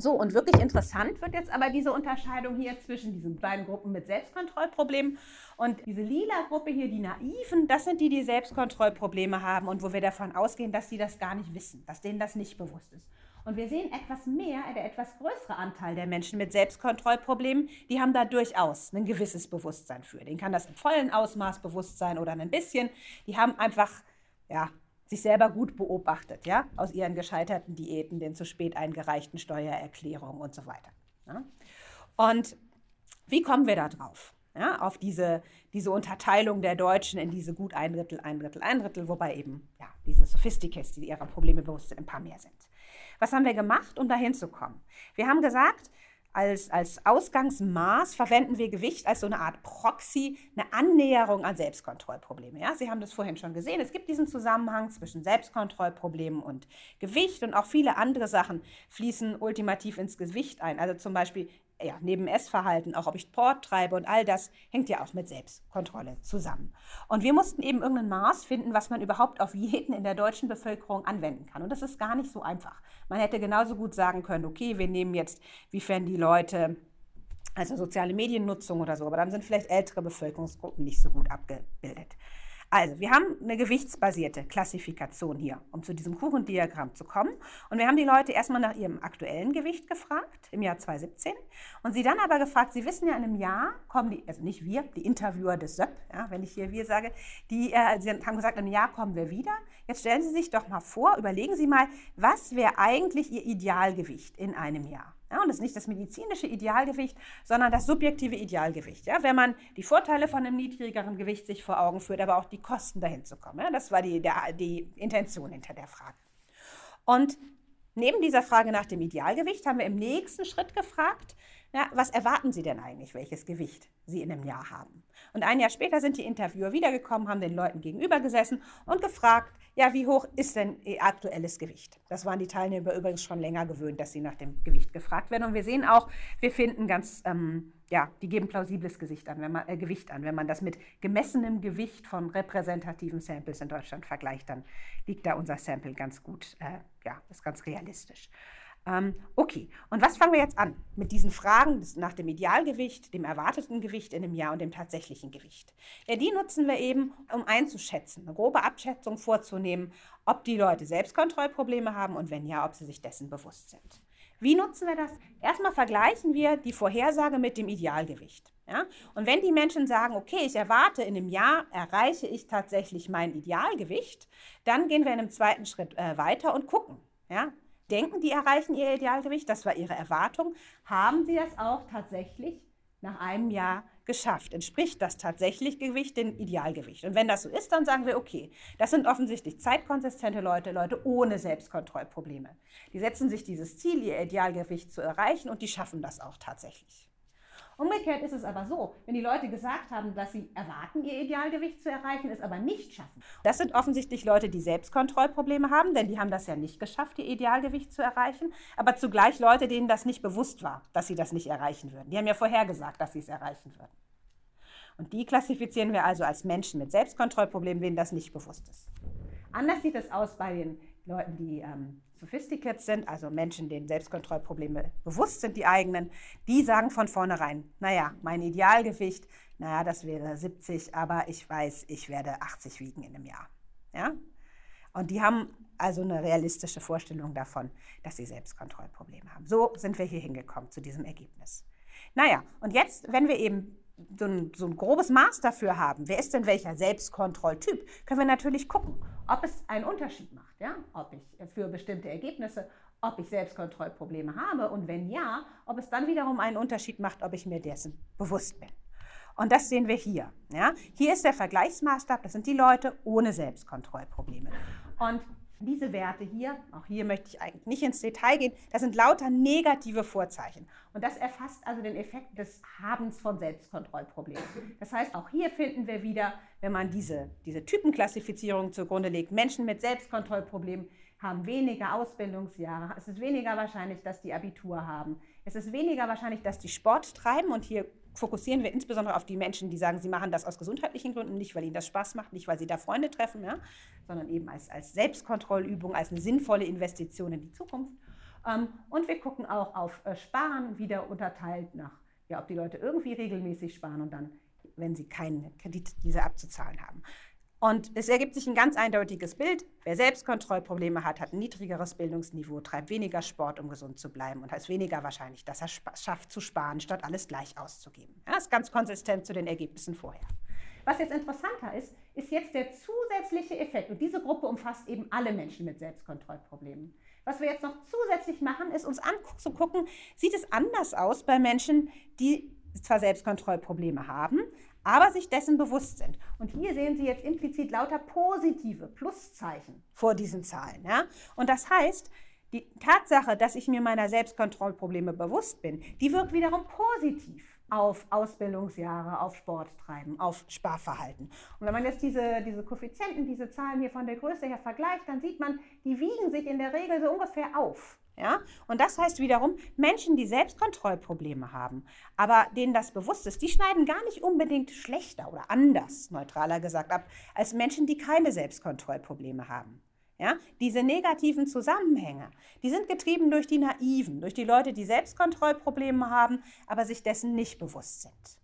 So, und wirklich interessant wird jetzt aber diese Unterscheidung hier zwischen diesen beiden Gruppen mit Selbstkontrollproblemen und diese lila Gruppe hier, die Naiven, das sind die, die Selbstkontrollprobleme haben und wo wir davon ausgehen, dass sie das gar nicht wissen, dass denen das nicht bewusst ist. Und wir sehen etwas mehr, der etwas größere Anteil der Menschen mit Selbstkontrollproblemen, die haben da durchaus ein gewisses Bewusstsein für. Den kann das im vollen Ausmaß bewusst sein oder ein bisschen. Die haben einfach, ja, sich selber gut beobachtet, ja, aus ihren gescheiterten Diäten, den zu spät eingereichten Steuererklärungen und so weiter. Ja. Und wie kommen wir da drauf? Ja, auf diese, diese Unterteilung der Deutschen in diese gut ein Drittel, ein Drittel, ein Drittel, wobei eben ja, diese Sophisticates, die ihrer Probleme bewusst sind, ein paar mehr sind. Was haben wir gemacht, um dahin zu kommen? Wir haben gesagt, als, als Ausgangsmaß verwenden wir Gewicht als so eine Art Proxy, eine Annäherung an Selbstkontrollprobleme. Ja? Sie haben das vorhin schon gesehen. Es gibt diesen Zusammenhang zwischen Selbstkontrollproblemen und Gewicht und auch viele andere Sachen fließen ultimativ ins Gewicht ein. Also zum Beispiel ja, neben Essverhalten, auch ob ich Sport treibe und all das hängt ja auch mit Selbstkontrolle zusammen. Und wir mussten eben irgendein Maß finden, was man überhaupt auf jeden in der deutschen Bevölkerung anwenden kann. Und das ist gar nicht so einfach. Man hätte genauso gut sagen können, okay, wir nehmen jetzt, wiefern die Leute also soziale Mediennutzung oder so, aber dann sind vielleicht ältere Bevölkerungsgruppen nicht so gut abgebildet. Also, wir haben eine gewichtsbasierte Klassifikation hier, um zu diesem Kuchendiagramm zu kommen. Und wir haben die Leute erstmal nach ihrem aktuellen Gewicht gefragt, im Jahr 2017. Und sie dann aber gefragt, sie wissen ja, in einem Jahr kommen die, also nicht wir, die Interviewer des SÖP, ja, wenn ich hier wir sage, die äh, sie haben gesagt, in einem Jahr kommen wir wieder. Jetzt stellen Sie sich doch mal vor, überlegen Sie mal, was wäre eigentlich Ihr Idealgewicht in einem Jahr? Ja, und das ist nicht das medizinische Idealgewicht, sondern das subjektive Idealgewicht. Ja, wenn man die Vorteile von einem niedrigeren Gewicht sich vor Augen führt, aber auch die Kosten dahin zu kommen. Ja, das war die, der, die Intention hinter der Frage. Und neben dieser Frage nach dem Idealgewicht haben wir im nächsten Schritt gefragt, ja, was erwarten Sie denn eigentlich, welches Gewicht Sie in einem Jahr haben? Und ein Jahr später sind die Interviewer wiedergekommen, haben den Leuten gegenüber gesessen und gefragt, ja, wie hoch ist denn Ihr aktuelles Gewicht? Das waren die Teilnehmer übrigens schon länger gewöhnt, dass sie nach dem Gewicht gefragt werden. Und wir sehen auch, wir finden ganz, ähm, ja, die geben plausibles Gesicht an, wenn man, äh, Gewicht an. Wenn man das mit gemessenem Gewicht von repräsentativen Samples in Deutschland vergleicht, dann liegt da unser Sample ganz gut, äh, ja, ist ganz realistisch. Ähm, okay, und was fangen wir jetzt an mit diesen Fragen nach dem Idealgewicht, dem erwarteten Gewicht in einem Jahr und dem tatsächlichen Gewicht? Ja, die nutzen wir eben, um einzuschätzen, eine grobe Abschätzung vorzunehmen, ob die Leute Selbstkontrollprobleme haben und wenn ja, ob sie sich dessen bewusst sind. Wie nutzen wir das? Erstmal vergleichen wir die Vorhersage mit dem Idealgewicht. Ja? Und wenn die Menschen sagen, okay, ich erwarte, in einem Jahr erreiche ich tatsächlich mein Idealgewicht, dann gehen wir in einem zweiten Schritt äh, weiter und gucken. Ja? Denken, die erreichen ihr Idealgewicht, das war ihre Erwartung, haben sie das auch tatsächlich nach einem Jahr geschafft? Entspricht das tatsächlich Gewicht dem Idealgewicht? Und wenn das so ist, dann sagen wir, okay, das sind offensichtlich zeitkonsistente Leute, Leute ohne Selbstkontrollprobleme. Die setzen sich dieses Ziel, ihr Idealgewicht zu erreichen und die schaffen das auch tatsächlich. Umgekehrt ist es aber so, wenn die Leute gesagt haben, dass sie erwarten, ihr Idealgewicht zu erreichen, es aber nicht schaffen. Das sind offensichtlich Leute, die Selbstkontrollprobleme haben, denn die haben das ja nicht geschafft, ihr Idealgewicht zu erreichen, aber zugleich Leute, denen das nicht bewusst war, dass sie das nicht erreichen würden. Die haben ja vorher gesagt, dass sie es erreichen würden. Und die klassifizieren wir also als Menschen mit Selbstkontrollproblemen, denen das nicht bewusst ist. Anders sieht es aus bei den Leuten, die ähm, sophisticated sind, also Menschen, denen Selbstkontrollprobleme bewusst sind, die eigenen, die sagen von vornherein, naja, mein Idealgewicht, naja, das wäre 70, aber ich weiß, ich werde 80 wiegen in einem Jahr. Ja? Und die haben also eine realistische Vorstellung davon, dass sie Selbstkontrollprobleme haben. So sind wir hier hingekommen zu diesem Ergebnis. Naja, und jetzt, wenn wir eben so ein, so ein grobes Maß dafür haben, wer ist denn welcher Selbstkontrolltyp, können wir natürlich gucken, ob es einen Unterschied macht, ja? ob ich für bestimmte Ergebnisse, ob ich Selbstkontrollprobleme habe und wenn ja, ob es dann wiederum einen Unterschied macht, ob ich mir dessen bewusst bin. Und das sehen wir hier. Ja? Hier ist der Vergleichsmaßstab, das sind die Leute ohne Selbstkontrollprobleme. Und diese Werte hier, auch hier möchte ich eigentlich nicht ins Detail gehen, das sind lauter negative Vorzeichen. Und das erfasst also den Effekt des Habens von Selbstkontrollproblemen. Das heißt, auch hier finden wir wieder, wenn man diese, diese Typenklassifizierung zugrunde legt, Menschen mit Selbstkontrollproblemen haben weniger Ausbildungsjahre. Es ist weniger wahrscheinlich, dass die Abitur haben. Es ist weniger wahrscheinlich, dass die Sport treiben. Und hier fokussieren wir insbesondere auf die Menschen, die sagen, sie machen das aus gesundheitlichen Gründen, nicht weil ihnen das Spaß macht, nicht weil sie da Freunde treffen, ja, sondern eben als, als Selbstkontrollübung, als eine sinnvolle Investition in die Zukunft. Ähm, und wir gucken auch auf äh, Sparen wieder unterteilt nach, ja, ob die Leute irgendwie regelmäßig sparen und dann, wenn sie keinen Kredit diese abzuzahlen haben. Und es ergibt sich ein ganz eindeutiges Bild. Wer Selbstkontrollprobleme hat, hat ein niedrigeres Bildungsniveau, treibt weniger Sport, um gesund zu bleiben und ist weniger wahrscheinlich, dass er schafft zu sparen, statt alles gleich auszugeben. Ja, das ist ganz konsistent zu den Ergebnissen vorher. Was jetzt interessanter ist, ist jetzt der zusätzliche Effekt. Und diese Gruppe umfasst eben alle Menschen mit Selbstkontrollproblemen. Was wir jetzt noch zusätzlich machen, ist uns anzugucken, sieht es anders aus bei Menschen, die zwar Selbstkontrollprobleme haben, aber sich dessen bewusst sind. Und hier sehen Sie jetzt implizit lauter positive Pluszeichen vor diesen Zahlen. Ja? Und das heißt, die Tatsache, dass ich mir meiner Selbstkontrollprobleme bewusst bin, die wirkt wiederum positiv auf Ausbildungsjahre, auf Sporttreiben, auf Sparverhalten. Und wenn man jetzt diese, diese Koeffizienten, diese Zahlen hier von der Größe her vergleicht, dann sieht man, die wiegen sich in der Regel so ungefähr auf. Ja? Und das heißt wiederum, Menschen, die Selbstkontrollprobleme haben, aber denen das bewusst ist, die schneiden gar nicht unbedingt schlechter oder anders, neutraler gesagt, ab, als Menschen, die keine Selbstkontrollprobleme haben. Ja? Diese negativen Zusammenhänge, die sind getrieben durch die Naiven, durch die Leute, die Selbstkontrollprobleme haben, aber sich dessen nicht bewusst sind.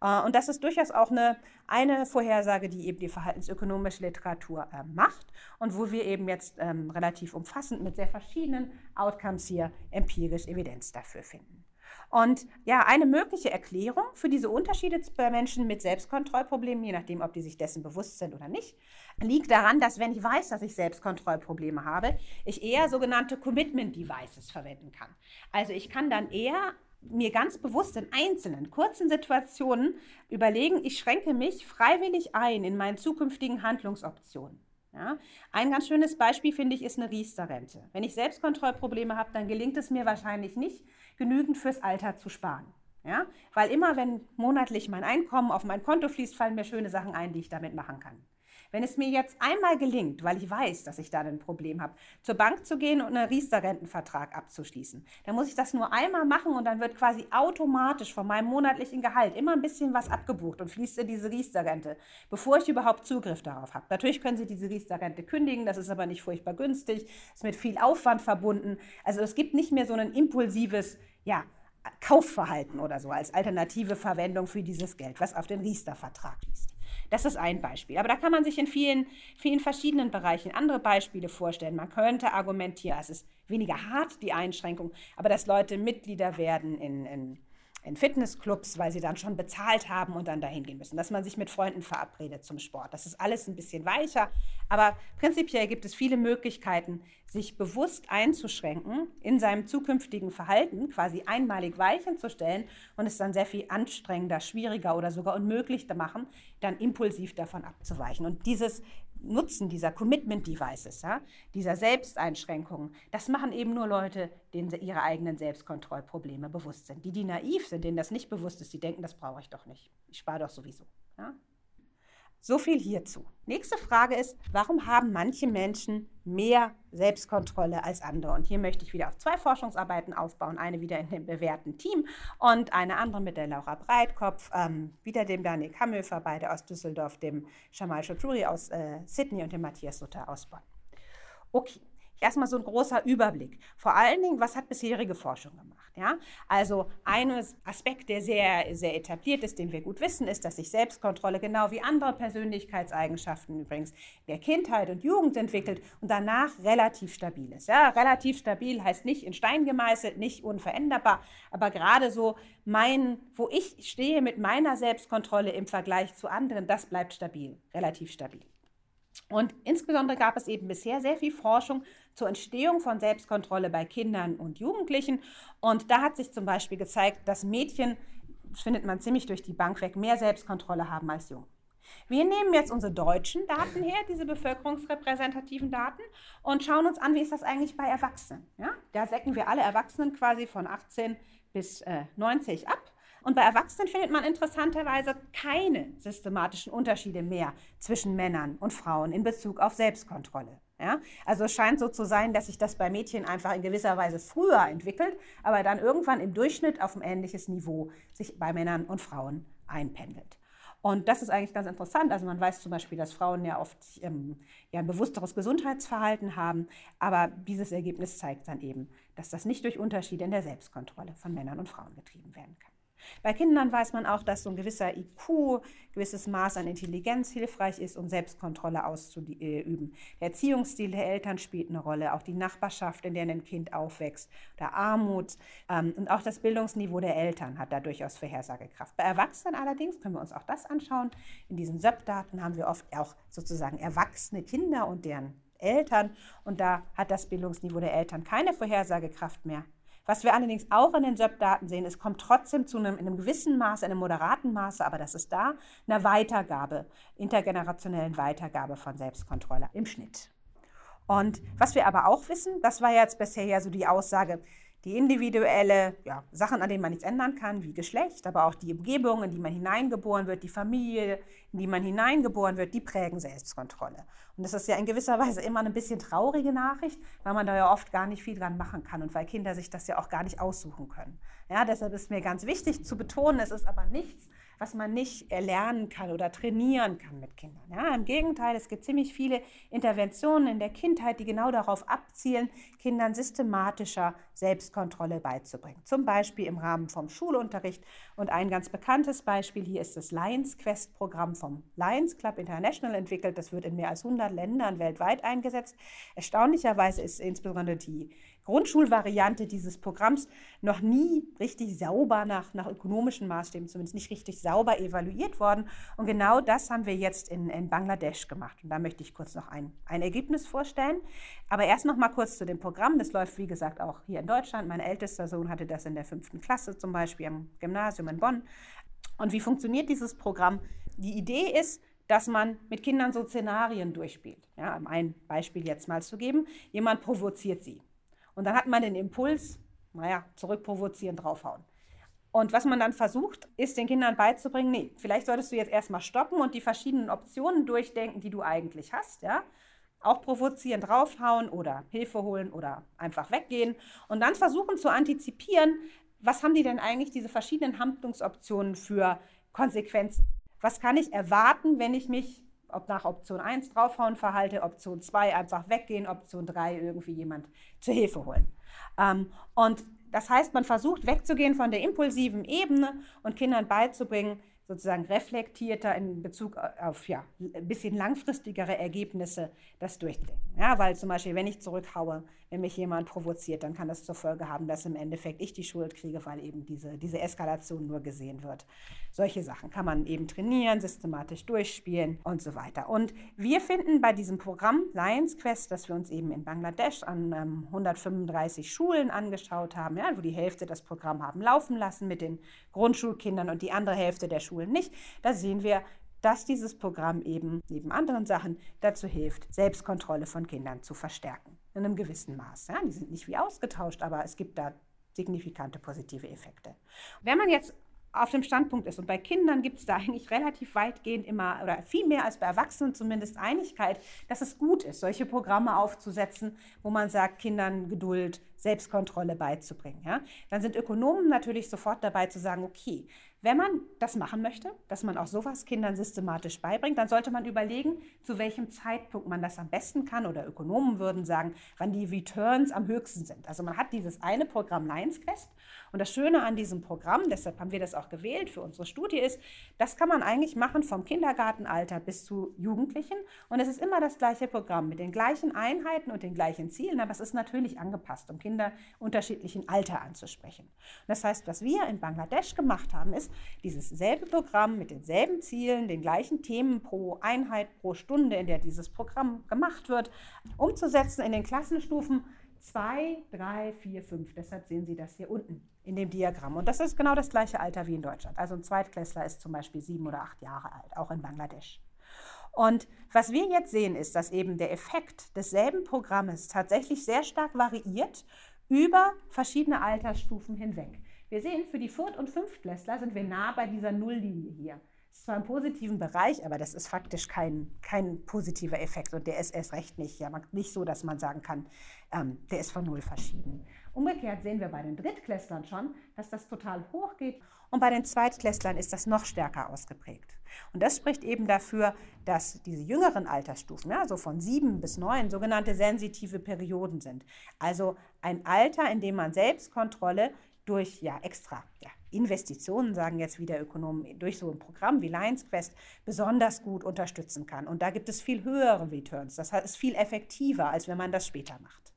Äh, und das ist durchaus auch eine, eine Vorhersage, die eben die verhaltensökonomische Literatur äh, macht und wo wir eben jetzt ähm, relativ umfassend mit sehr verschiedenen Outcomes hier empirisch Evidenz dafür finden. Und ja, eine mögliche Erklärung für diese Unterschiede bei Menschen mit Selbstkontrollproblemen, je nachdem, ob die sich dessen bewusst sind oder nicht, liegt daran, dass wenn ich weiß, dass ich Selbstkontrollprobleme habe, ich eher sogenannte Commitment Devices verwenden kann. Also ich kann dann eher mir ganz bewusst in einzelnen kurzen Situationen überlegen, ich schränke mich freiwillig ein in meinen zukünftigen Handlungsoptionen. Ja? Ein ganz schönes Beispiel, finde ich, ist eine Riester-Rente. Wenn ich Selbstkontrollprobleme habe, dann gelingt es mir wahrscheinlich nicht, genügend fürs Alter zu sparen. Ja? Weil immer, wenn monatlich mein Einkommen auf mein Konto fließt, fallen mir schöne Sachen ein, die ich damit machen kann. Wenn es mir jetzt einmal gelingt, weil ich weiß, dass ich da ein Problem habe, zur Bank zu gehen und einen Riester-Rentenvertrag abzuschließen, dann muss ich das nur einmal machen und dann wird quasi automatisch von meinem monatlichen Gehalt immer ein bisschen was abgebucht und fließt in diese Riester-Rente, bevor ich überhaupt Zugriff darauf habe. Natürlich können Sie diese Riester-Rente kündigen, das ist aber nicht furchtbar günstig, ist mit viel Aufwand verbunden. Also es gibt nicht mehr so ein impulsives, ja, Kaufverhalten oder so als alternative Verwendung für dieses Geld, was auf den Riester-Vertrag liest. Das ist ein Beispiel. Aber da kann man sich in vielen, vielen verschiedenen Bereichen andere Beispiele vorstellen. Man könnte argumentieren, es ist weniger hart, die Einschränkung, aber dass Leute Mitglieder werden in, in in Fitnessclubs, weil sie dann schon bezahlt haben und dann dahin gehen müssen. Dass man sich mit Freunden verabredet zum Sport. Das ist alles ein bisschen weicher. Aber prinzipiell gibt es viele Möglichkeiten, sich bewusst einzuschränken in seinem zukünftigen Verhalten, quasi einmalig Weichen zu stellen und es dann sehr viel anstrengender, schwieriger oder sogar unmöglich zu machen, dann impulsiv davon abzuweichen. Und dieses Nutzen dieser Commitment Devices, ja, dieser Selbsteinschränkungen, das machen eben nur Leute, denen ihre eigenen Selbstkontrollprobleme bewusst sind. Die, die naiv sind, denen das nicht bewusst ist, die denken, das brauche ich doch nicht. Ich spare doch sowieso. Ja. So viel hierzu. Nächste Frage ist, warum haben manche Menschen mehr Selbstkontrolle als andere? Und hier möchte ich wieder auf zwei Forschungsarbeiten aufbauen. Eine wieder in dem bewährten Team und eine andere mit der Laura Breitkopf, ähm, wieder dem Daniel Kamhöfer, beide aus Düsseldorf, dem Shamal Choudhury aus äh, Sydney und dem Matthias Sutter aus Bonn. Okay, erstmal so ein großer Überblick. Vor allen Dingen, was hat bisherige Forschung gemacht? Ja? Also ein Aspekt, der sehr, sehr etabliert ist, den wir gut wissen, ist, dass sich Selbstkontrolle genau wie andere Persönlichkeitseigenschaften übrigens der Kindheit und Jugend entwickelt und danach relativ stabil ist. Ja? Relativ stabil heißt nicht in Stein gemeißelt, nicht unveränderbar, aber gerade so mein, wo ich stehe mit meiner Selbstkontrolle im Vergleich zu anderen, das bleibt stabil, relativ stabil. Und insbesondere gab es eben bisher sehr viel Forschung zur Entstehung von Selbstkontrolle bei Kindern und Jugendlichen. Und da hat sich zum Beispiel gezeigt, dass Mädchen, das findet man ziemlich durch die Bank weg, mehr Selbstkontrolle haben als Jungen. Wir nehmen jetzt unsere deutschen Daten her, diese bevölkerungsrepräsentativen Daten, und schauen uns an, wie ist das eigentlich bei Erwachsenen. Ja? Da säcken wir alle Erwachsenen quasi von 18 bis äh, 90 ab. Und bei Erwachsenen findet man interessanterweise keine systematischen Unterschiede mehr zwischen Männern und Frauen in Bezug auf Selbstkontrolle. Ja? Also es scheint so zu sein, dass sich das bei Mädchen einfach in gewisser Weise früher entwickelt, aber dann irgendwann im Durchschnitt auf ein ähnliches Niveau sich bei Männern und Frauen einpendelt. Und das ist eigentlich ganz interessant. Also man weiß zum Beispiel, dass Frauen ja oft ähm, ja, ein bewussteres Gesundheitsverhalten haben, aber dieses Ergebnis zeigt dann eben, dass das nicht durch Unterschiede in der Selbstkontrolle von Männern und Frauen getrieben werden kann. Bei Kindern weiß man auch, dass so ein gewisser IQ, gewisses Maß an Intelligenz hilfreich ist, um Selbstkontrolle auszuüben. Der Erziehungsstil der Eltern spielt eine Rolle, auch die Nachbarschaft, in der ein Kind aufwächst, der Armut ähm, und auch das Bildungsniveau der Eltern hat da durchaus Vorhersagekraft. Bei Erwachsenen allerdings können wir uns auch das anschauen. In diesen SÖP-Daten haben wir oft auch sozusagen erwachsene Kinder und deren Eltern und da hat das Bildungsniveau der Eltern keine Vorhersagekraft mehr. Was wir allerdings auch in den SEP-Daten sehen, es kommt trotzdem zu einem, in einem gewissen Maße, einem moderaten Maße, aber das ist da, einer Weitergabe, intergenerationellen Weitergabe von Selbstkontrolle im Schnitt. Und was wir aber auch wissen, das war jetzt bisher ja so die Aussage, die individuelle ja, Sachen, an denen man nichts ändern kann, wie Geschlecht, aber auch die Umgebung, in die man hineingeboren wird, die Familie, in die man hineingeboren wird, die prägen Selbstkontrolle. Und das ist ja in gewisser Weise immer eine bisschen traurige Nachricht, weil man da ja oft gar nicht viel dran machen kann und weil Kinder sich das ja auch gar nicht aussuchen können. Ja, deshalb ist mir ganz wichtig zu betonen, es ist aber nichts, was man nicht erlernen kann oder trainieren kann mit Kindern. Ja, Im Gegenteil, es gibt ziemlich viele Interventionen in der Kindheit, die genau darauf abzielen, Kindern systematischer Selbstkontrolle beizubringen. Zum Beispiel im Rahmen vom Schulunterricht. Und ein ganz bekanntes Beispiel hier ist das Lions Quest Programm vom Lions Club International entwickelt. Das wird in mehr als 100 Ländern weltweit eingesetzt. Erstaunlicherweise ist insbesondere die Grundschulvariante dieses Programms noch nie richtig sauber nach, nach ökonomischen Maßstäben, zumindest nicht richtig sauber evaluiert worden. Und genau das haben wir jetzt in, in Bangladesch gemacht. Und da möchte ich kurz noch ein, ein Ergebnis vorstellen. Aber erst noch mal kurz zu dem Programm. Das läuft, wie gesagt, auch hier in Deutschland. Mein ältester Sohn hatte das in der fünften Klasse zum Beispiel am Gymnasium in Bonn. Und wie funktioniert dieses Programm? Die Idee ist, dass man mit Kindern so Szenarien durchspielt. Ja, um ein Beispiel jetzt mal zu geben. Jemand provoziert sie. Und dann hat man den Impuls, naja, zurückprovozieren, draufhauen. Und was man dann versucht, ist den Kindern beizubringen, nee, vielleicht solltest du jetzt erstmal stoppen und die verschiedenen Optionen durchdenken, die du eigentlich hast, ja. Auch provozieren, draufhauen oder Hilfe holen oder einfach weggehen und dann versuchen zu antizipieren, was haben die denn eigentlich, diese verschiedenen Handlungsoptionen für Konsequenzen? Was kann ich erwarten, wenn ich mich ob nach Option 1 draufhauen verhalte, Option 2 einfach weggehen, Option 3 irgendwie jemand zur Hilfe holen. Ähm, und das heißt, man versucht wegzugehen von der impulsiven Ebene und Kindern beizubringen, sozusagen reflektierter in Bezug auf ja, ein bisschen langfristigere Ergebnisse das durchdenken. Ja, weil zum Beispiel, wenn ich zurückhaue, wenn mich jemand provoziert, dann kann das zur Folge haben, dass im Endeffekt ich die Schuld kriege, weil eben diese, diese Eskalation nur gesehen wird. Solche Sachen kann man eben trainieren, systematisch durchspielen und so weiter. Und wir finden bei diesem Programm Lions Quest, das wir uns eben in Bangladesch an ähm, 135 Schulen angeschaut haben, ja, wo die Hälfte das Programm haben laufen lassen mit den Grundschulkindern und die andere Hälfte der Schulen nicht, da sehen wir, dass dieses Programm eben neben anderen Sachen dazu hilft, Selbstkontrolle von Kindern zu verstärken. In einem gewissen Maß. Ja, die sind nicht wie ausgetauscht, aber es gibt da signifikante positive Effekte. Wenn man jetzt auf dem Standpunkt ist. Und bei Kindern gibt es da eigentlich relativ weitgehend immer oder viel mehr als bei Erwachsenen zumindest Einigkeit, dass es gut ist, solche Programme aufzusetzen, wo man sagt, Kindern Geduld, Selbstkontrolle beizubringen. Ja? Dann sind Ökonomen natürlich sofort dabei zu sagen, okay, wenn man das machen möchte, dass man auch sowas Kindern systematisch beibringt, dann sollte man überlegen, zu welchem Zeitpunkt man das am besten kann. Oder Ökonomen würden sagen, wann die Returns am höchsten sind. Also man hat dieses eine Programm Lions Quest. Und das Schöne an diesem Programm, deshalb haben wir das auch gewählt für unsere Studie, ist, das kann man eigentlich machen vom Kindergartenalter bis zu Jugendlichen. Und es ist immer das gleiche Programm mit den gleichen Einheiten und den gleichen Zielen, aber es ist natürlich angepasst, um Kinder unterschiedlichen Alter anzusprechen. Und das heißt, was wir in Bangladesch gemacht haben, ist, dieses selbe Programm mit denselben Zielen, den gleichen Themen pro Einheit, pro Stunde, in der dieses Programm gemacht wird, umzusetzen in den Klassenstufen 2, 3, 4, 5. Deshalb sehen Sie das hier unten in dem Diagramm. Und das ist genau das gleiche Alter wie in Deutschland. Also ein Zweitklässler ist zum Beispiel sieben oder acht Jahre alt, auch in Bangladesch. Und was wir jetzt sehen, ist, dass eben der Effekt desselben Programmes tatsächlich sehr stark variiert über verschiedene Altersstufen hinweg. Wir sehen, für die Viert- und Fünftklässler sind wir nah bei dieser Nulllinie hier. Das ist zwar im positiven Bereich, aber das ist faktisch kein, kein positiver Effekt und der ist erst recht nicht, ja, nicht so, dass man sagen kann, ähm, der ist von Null verschieden. Umgekehrt sehen wir bei den Drittklässlern schon, dass das total hoch geht und bei den Zweitklässlern ist das noch stärker ausgeprägt. Und das spricht eben dafür, dass diese jüngeren Altersstufen, so von sieben bis neun, sogenannte sensitive Perioden sind. Also ein Alter, in dem man Selbstkontrolle durch ja extra ja, Investitionen, sagen jetzt wieder Ökonomen, durch so ein Programm wie Lions Quest besonders gut unterstützen kann. Und da gibt es viel höhere Returns. Das ist viel effektiver, als wenn man das später macht.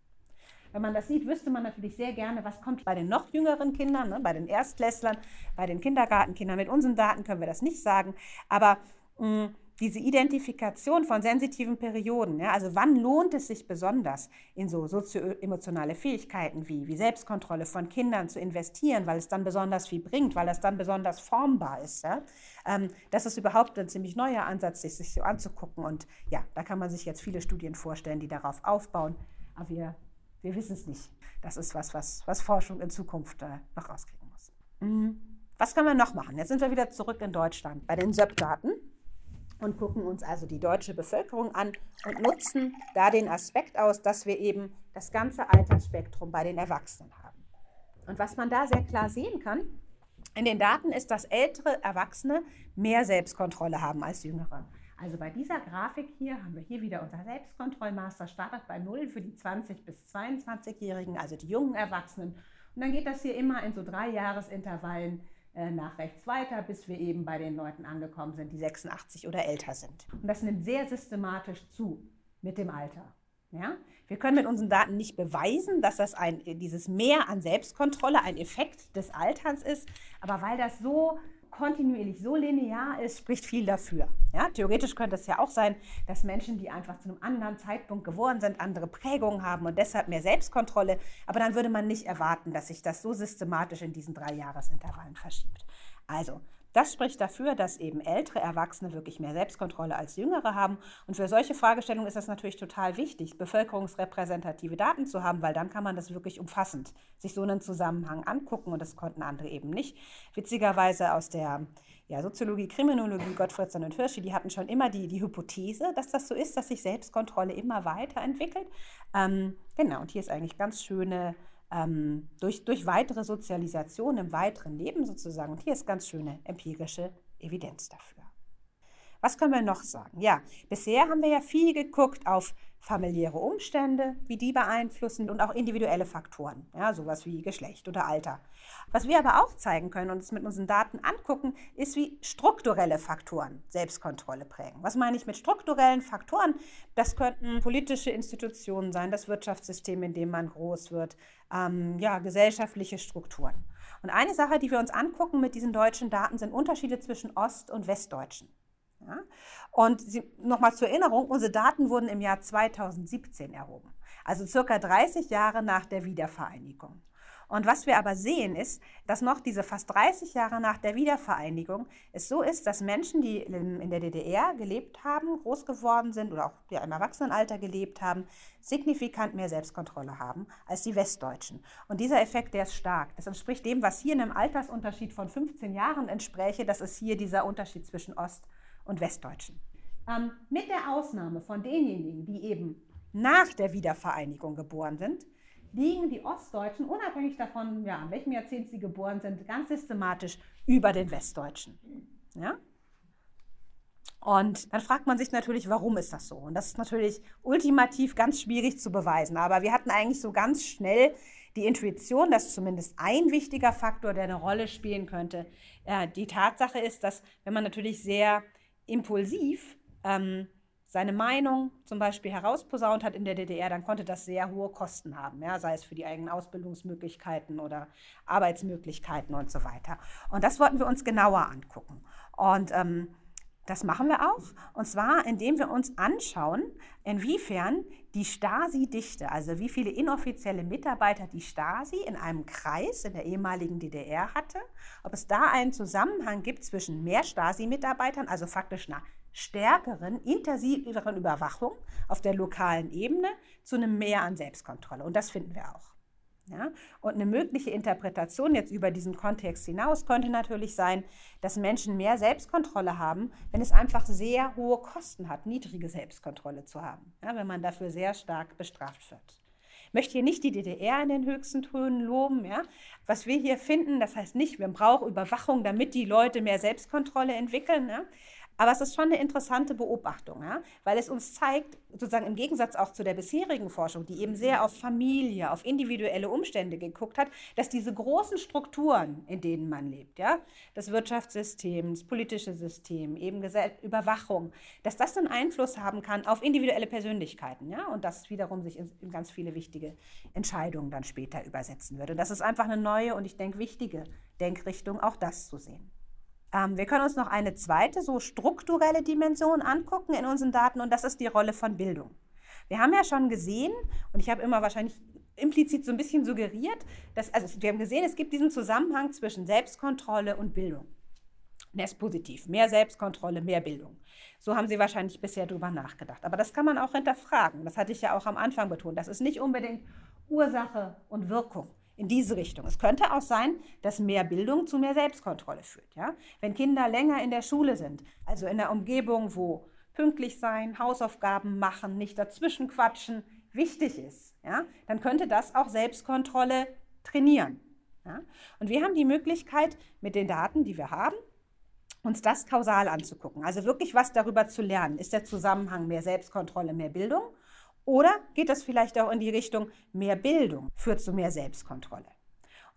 Wenn man das sieht, wüsste man natürlich sehr gerne, was kommt bei den noch jüngeren Kindern, ne, bei den Erstklässlern, bei den Kindergartenkindern. Mit unseren Daten können wir das nicht sagen. Aber mh, mm, diese Identifikation von sensitiven Perioden, ja, also wann lohnt es sich besonders in so sozioemotionale Fähigkeiten wie, wie Selbstkontrolle von Kindern zu investieren, weil es dann besonders viel bringt, weil es dann besonders formbar ist. Ja? Ähm, das ist überhaupt ein ziemlich neuer Ansatz, sich, sich so anzugucken. Und ja, da kann man sich jetzt viele Studien vorstellen, die darauf aufbauen. Aber wir, wir wissen es nicht. Das ist was, was, was Forschung in Zukunft äh, noch rauskriegen muss. Mhm. Was können wir noch machen? Jetzt sind wir wieder zurück in Deutschland bei den SÖP-Daten und gucken uns also die deutsche Bevölkerung an und nutzen da den Aspekt aus, dass wir eben das ganze Altersspektrum bei den Erwachsenen haben. Und was man da sehr klar sehen kann, in den Daten ist, dass ältere Erwachsene mehr Selbstkontrolle haben als jüngere. Also bei dieser Grafik hier haben wir hier wieder unser Selbstkontrollmaster, startet bei 0 für die 20- bis 22-Jährigen, also die jungen Erwachsenen. Und dann geht das hier immer in so drei Jahresintervallen äh, nach rechts weiter, bis wir eben bei den Leuten angekommen sind, die 86 oder älter sind. Und das nimmt sehr systematisch zu mit dem Alter. Ja? Wir können mit unseren Daten nicht beweisen, dass das ein, dieses Mehr an Selbstkontrolle ein Effekt des Alterns ist, aber weil das so kontinuierlich so linear ist, spricht viel dafür. Ja, theoretisch könnte es ja auch sein, dass Menschen, die einfach zu einem anderen Zeitpunkt geworden sind, andere Prägungen haben und deshalb mehr Selbstkontrolle. Aber dann würde man nicht erwarten, dass sich das so systematisch in diesen drei Jahresintervallen verschiebt. Also, Das spricht dafür, dass eben ältere Erwachsene wirklich mehr Selbstkontrolle als jüngere haben. Und für solche Fragestellungen ist es natürlich total wichtig, bevölkerungsrepräsentative Daten zu haben, weil dann kann man das wirklich umfassend sich so einen Zusammenhang angucken und das konnten andere eben nicht. Witzigerweise aus der ja, Soziologie, Kriminologie, Gottfriedson und Hirschi, die hatten schon immer die, die Hypothese, dass das so ist, dass sich Selbstkontrolle immer weiterentwickelt. Ähm, genau, und hier ist eigentlich ganz schöne ähm, durch, durch weitere Sozialisation im weiteren Leben sozusagen. Und hier ist ganz schöne empirische Evidenz dafür. Was können wir noch sagen? Ja, bisher haben wir ja viel geguckt auf familiäre Umstände, wie die beeinflussen und auch individuelle Faktoren, ja, sowas wie Geschlecht oder Alter. Was wir aber auch zeigen können und uns mit unseren Daten angucken, ist, wie strukturelle Faktoren Selbstkontrolle prägen. Was meine ich mit strukturellen Faktoren? Das könnten politische Institutionen sein, das Wirtschaftssystem, in dem man groß wird, ähm, ja, gesellschaftliche Strukturen. Und eine Sache, die wir uns angucken mit diesen deutschen Daten, sind Unterschiede zwischen Ost- und Westdeutschen. Ja? Und nochmal zur Erinnerung, unsere Daten wurden im Jahr 2017 erhoben, also circa 30 Jahre nach der Wiedervereinigung. Und was wir aber sehen, ist, dass noch diese fast 30 Jahre nach der Wiedervereinigung es so ist, dass Menschen, die in der DDR gelebt haben, groß geworden sind oder auch ja, im Erwachsenenalter gelebt haben, signifikant mehr Selbstkontrolle haben als die Westdeutschen. Und dieser Effekt, der ist stark. Das entspricht dem, was hier in einem Altersunterschied von 15 Jahren entspräche. Das ist hier dieser Unterschied zwischen Ost- und Westdeutschen. Ähm, mit der Ausnahme von denjenigen, die eben nach der Wiedervereinigung geboren sind, liegen die Ostdeutschen, unabhängig davon, ja, in welchem Jahrzehnt sie geboren sind, ganz systematisch über den Westdeutschen. Ja? Und dann fragt man sich natürlich, warum ist das so? Und das ist natürlich ultimativ ganz schwierig zu beweisen. Aber wir hatten eigentlich so ganz schnell die Intuition, dass zumindest ein wichtiger Faktor, der eine Rolle spielen könnte, äh, die Tatsache ist, dass wenn man natürlich sehr impulsiv ähm, seine Meinung zum Beispiel herausposaunt hat in der DDR, dann konnte das sehr hohe Kosten haben, ja, sei es für die eigenen Ausbildungsmöglichkeiten oder Arbeitsmöglichkeiten und so weiter. Und das wollten wir uns genauer angucken. Und ähm, das machen wir auch, und zwar indem wir uns anschauen, inwiefern die Stasi-Dichte, also wie viele inoffizielle Mitarbeiter die Stasi in einem Kreis in der ehemaligen DDR hatte, ob es da einen Zusammenhang gibt zwischen mehr Stasi-Mitarbeitern, also faktisch einer stärkeren, intensiveren Überwachung auf der lokalen Ebene, zu einem Mehr an Selbstkontrolle. Und das finden wir auch. Ja? Und eine mögliche Interpretation jetzt über diesen Kontext hinaus könnte natürlich sein, dass Menschen mehr Selbstkontrolle haben, wenn es einfach sehr hohe Kosten hat, niedrige Selbstkontrolle zu haben, ja? wenn man dafür sehr stark bestraft wird. Ich möchte hier nicht die DDR in den höchsten Tönen loben. Ja? Was wir hier finden, das heißt nicht, wir brauchen Überwachung, damit die Leute mehr Selbstkontrolle entwickeln. Ja? Aber es ist schon eine interessante Beobachtung, ja? weil es uns zeigt, sozusagen im Gegensatz auch zu der bisherigen Forschung, die eben sehr auf Familie, auf individuelle Umstände geguckt hat, dass diese großen Strukturen, in denen man lebt, ja, das Wirtschaftssystem, das politische System, eben Überwachung, dass das einen Einfluss haben kann auf individuelle Persönlichkeiten, ja, und das wiederum sich in, in ganz viele wichtige Entscheidungen dann später übersetzen würde. das ist einfach eine neue und ich denke wichtige Denkrichtung, auch das zu sehen. Ähm, wir können uns noch eine zweite, so strukturelle Dimension angucken in unseren Daten und das ist die Rolle von Bildung. Wir haben ja schon gesehen, und ich habe immer wahrscheinlich implizit so ein bisschen suggeriert, dass, also wir haben gesehen, es gibt diesen Zusammenhang zwischen Selbstkontrolle und Bildung. Der ist positiv. Mehr Selbstkontrolle, mehr Bildung. So haben Sie wahrscheinlich bisher drüber nachgedacht. Aber das kann man auch hinterfragen. Das hatte ich ja auch am Anfang betont. Das ist nicht unbedingt Ursache und Wirkung in diese Richtung. Es könnte auch sein, dass mehr Bildung zu mehr Selbstkontrolle führt. Ja? Wenn Kinder länger in der Schule sind, also in der Umgebung, wo pünktlich sein, Hausaufgaben machen, nicht dazwischen quatschen, wichtig ist, ja? dann könnte das auch Selbstkontrolle trainieren. Ja? Und wir haben die Möglichkeit, mit den Daten, die wir haben, uns das kausal anzugucken. Also wirklich was darüber zu lernen. Ist der Zusammenhang mehr Selbstkontrolle, mehr Bildung? Oder geht das vielleicht auch in die Richtung, mehr Bildung führt zu mehr Selbstkontrolle?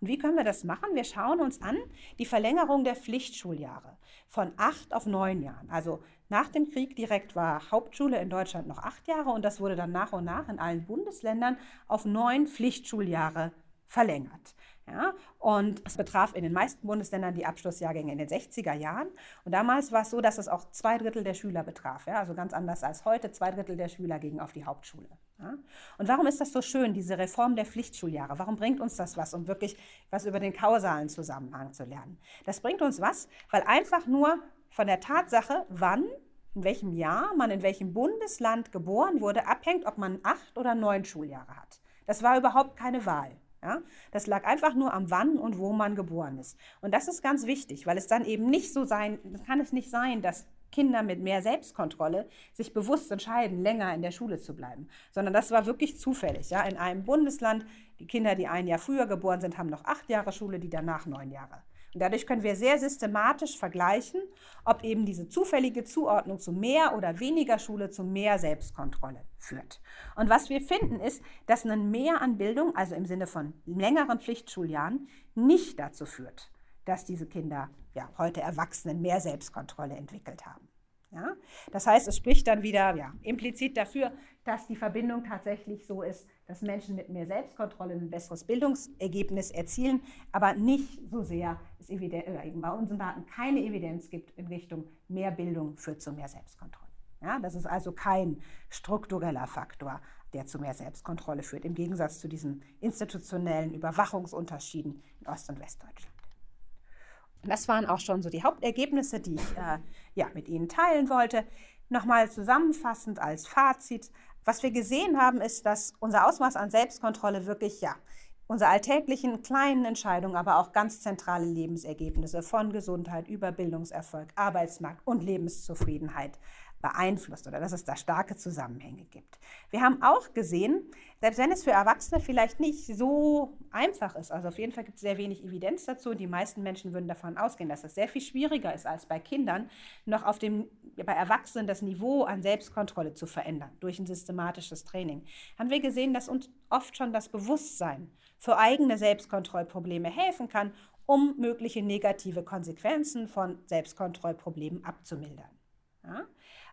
Und wie können wir das machen? Wir schauen uns an die Verlängerung der Pflichtschuljahre von acht auf neun Jahren. Also nach dem Krieg direkt war Hauptschule in Deutschland noch acht Jahre und das wurde dann nach und nach in allen Bundesländern auf neun Pflichtschuljahre verlängert. Ja, und es betraf in den meisten Bundesländern die Abschlussjahrgänge in den 60er Jahren. Und damals war es so, dass es auch zwei Drittel der Schüler betraf. Ja, also ganz anders als heute. Zwei Drittel der Schüler gingen auf die Hauptschule. Ja? Und warum ist das so schön, diese Reform der Pflichtschuljahre? Warum bringt uns das was, um wirklich was über den kausalen Zusammenhang zu lernen? Das bringt uns was, weil einfach nur von der Tatsache, wann, in welchem Jahr man in welchem Bundesland geboren wurde, abhängt, ob man acht oder neun Schuljahre hat. Das war überhaupt keine Wahl. Ja? Das lag einfach nur am wann und wo man geboren ist. Und das ist ganz wichtig, weil es dann eben nicht so sein, kann es nicht sein, dass Kinder mit mehr Selbstkontrolle sich bewusst entscheiden, länger in der Schule zu bleiben, sondern das war wirklich zufällig. Ja? In einem Bundesland, die Kinder, die ein Jahr früher geboren sind, haben noch acht Jahre Schule, die danach neun Jahre. Und dadurch können wir sehr systematisch vergleichen, ob eben diese zufällige Zuordnung zu mehr oder weniger Schule zu mehr Selbstkontrolle führt. Und was wir finden ist, dass ein Mehr an Bildung, also im Sinne von längeren Pflichtschuljahren, nicht dazu führt, dass diese Kinder, ja, heute Erwachsenen, mehr Selbstkontrolle entwickelt haben. Ja? Das heißt, es spricht dann wieder ja, implizit dafür, dass die Verbindung tatsächlich so ist, dass Menschen mit mehr Kontrolle ein besseres Bildungsergebnis erzielen, aber nicht so sehr es äh, bei unseren Daten keine Evidenz gibt in Richtung mehr Bildung führt zu mehr Selbstkontrolle. Ja, das ist also kein struktureller Faktor, der zu mehr Selbstkontrolle führt, im Gegensatz zu diesen institutionellen Überwachungsunterschieden in Ost- und Westdeutschland. Das waren auch schon so die Hauptergebnisse, die ich äh, ja, mit Ihnen teilen wollte. Nochmal zusammenfassend als Fazit. Was wir gesehen haben, ist, dass unser Ausmaß an Selbstkontrolle wirklich, ja, unsere alltäglichen kleinen Entscheidungen, aber auch ganz zentrale Lebensergebnisse von Gesundheit über Bildungserfolg, Arbeitsmarkt und Lebenszufriedenheit beeinflusst oder dass es da starke Zusammenhänge gibt. Wir haben auch gesehen, selbst wenn es für Erwachsene vielleicht nicht so einfach ist, also auf jeden Fall gibt es sehr wenig Evidenz dazu, die meisten Menschen würden davon ausgehen, dass es sehr viel schwieriger ist als bei Kindern, noch auf dem, bei Erwachsenen das Niveau an Selbstkontrolle zu verändern durch ein systematisches Training, haben wir gesehen, dass uns oft schon das Bewusstsein für eigene Selbstkontrollprobleme helfen kann, um mögliche negative Konsequenzen von Selbstkontrollproblemen abzumildern. Ja?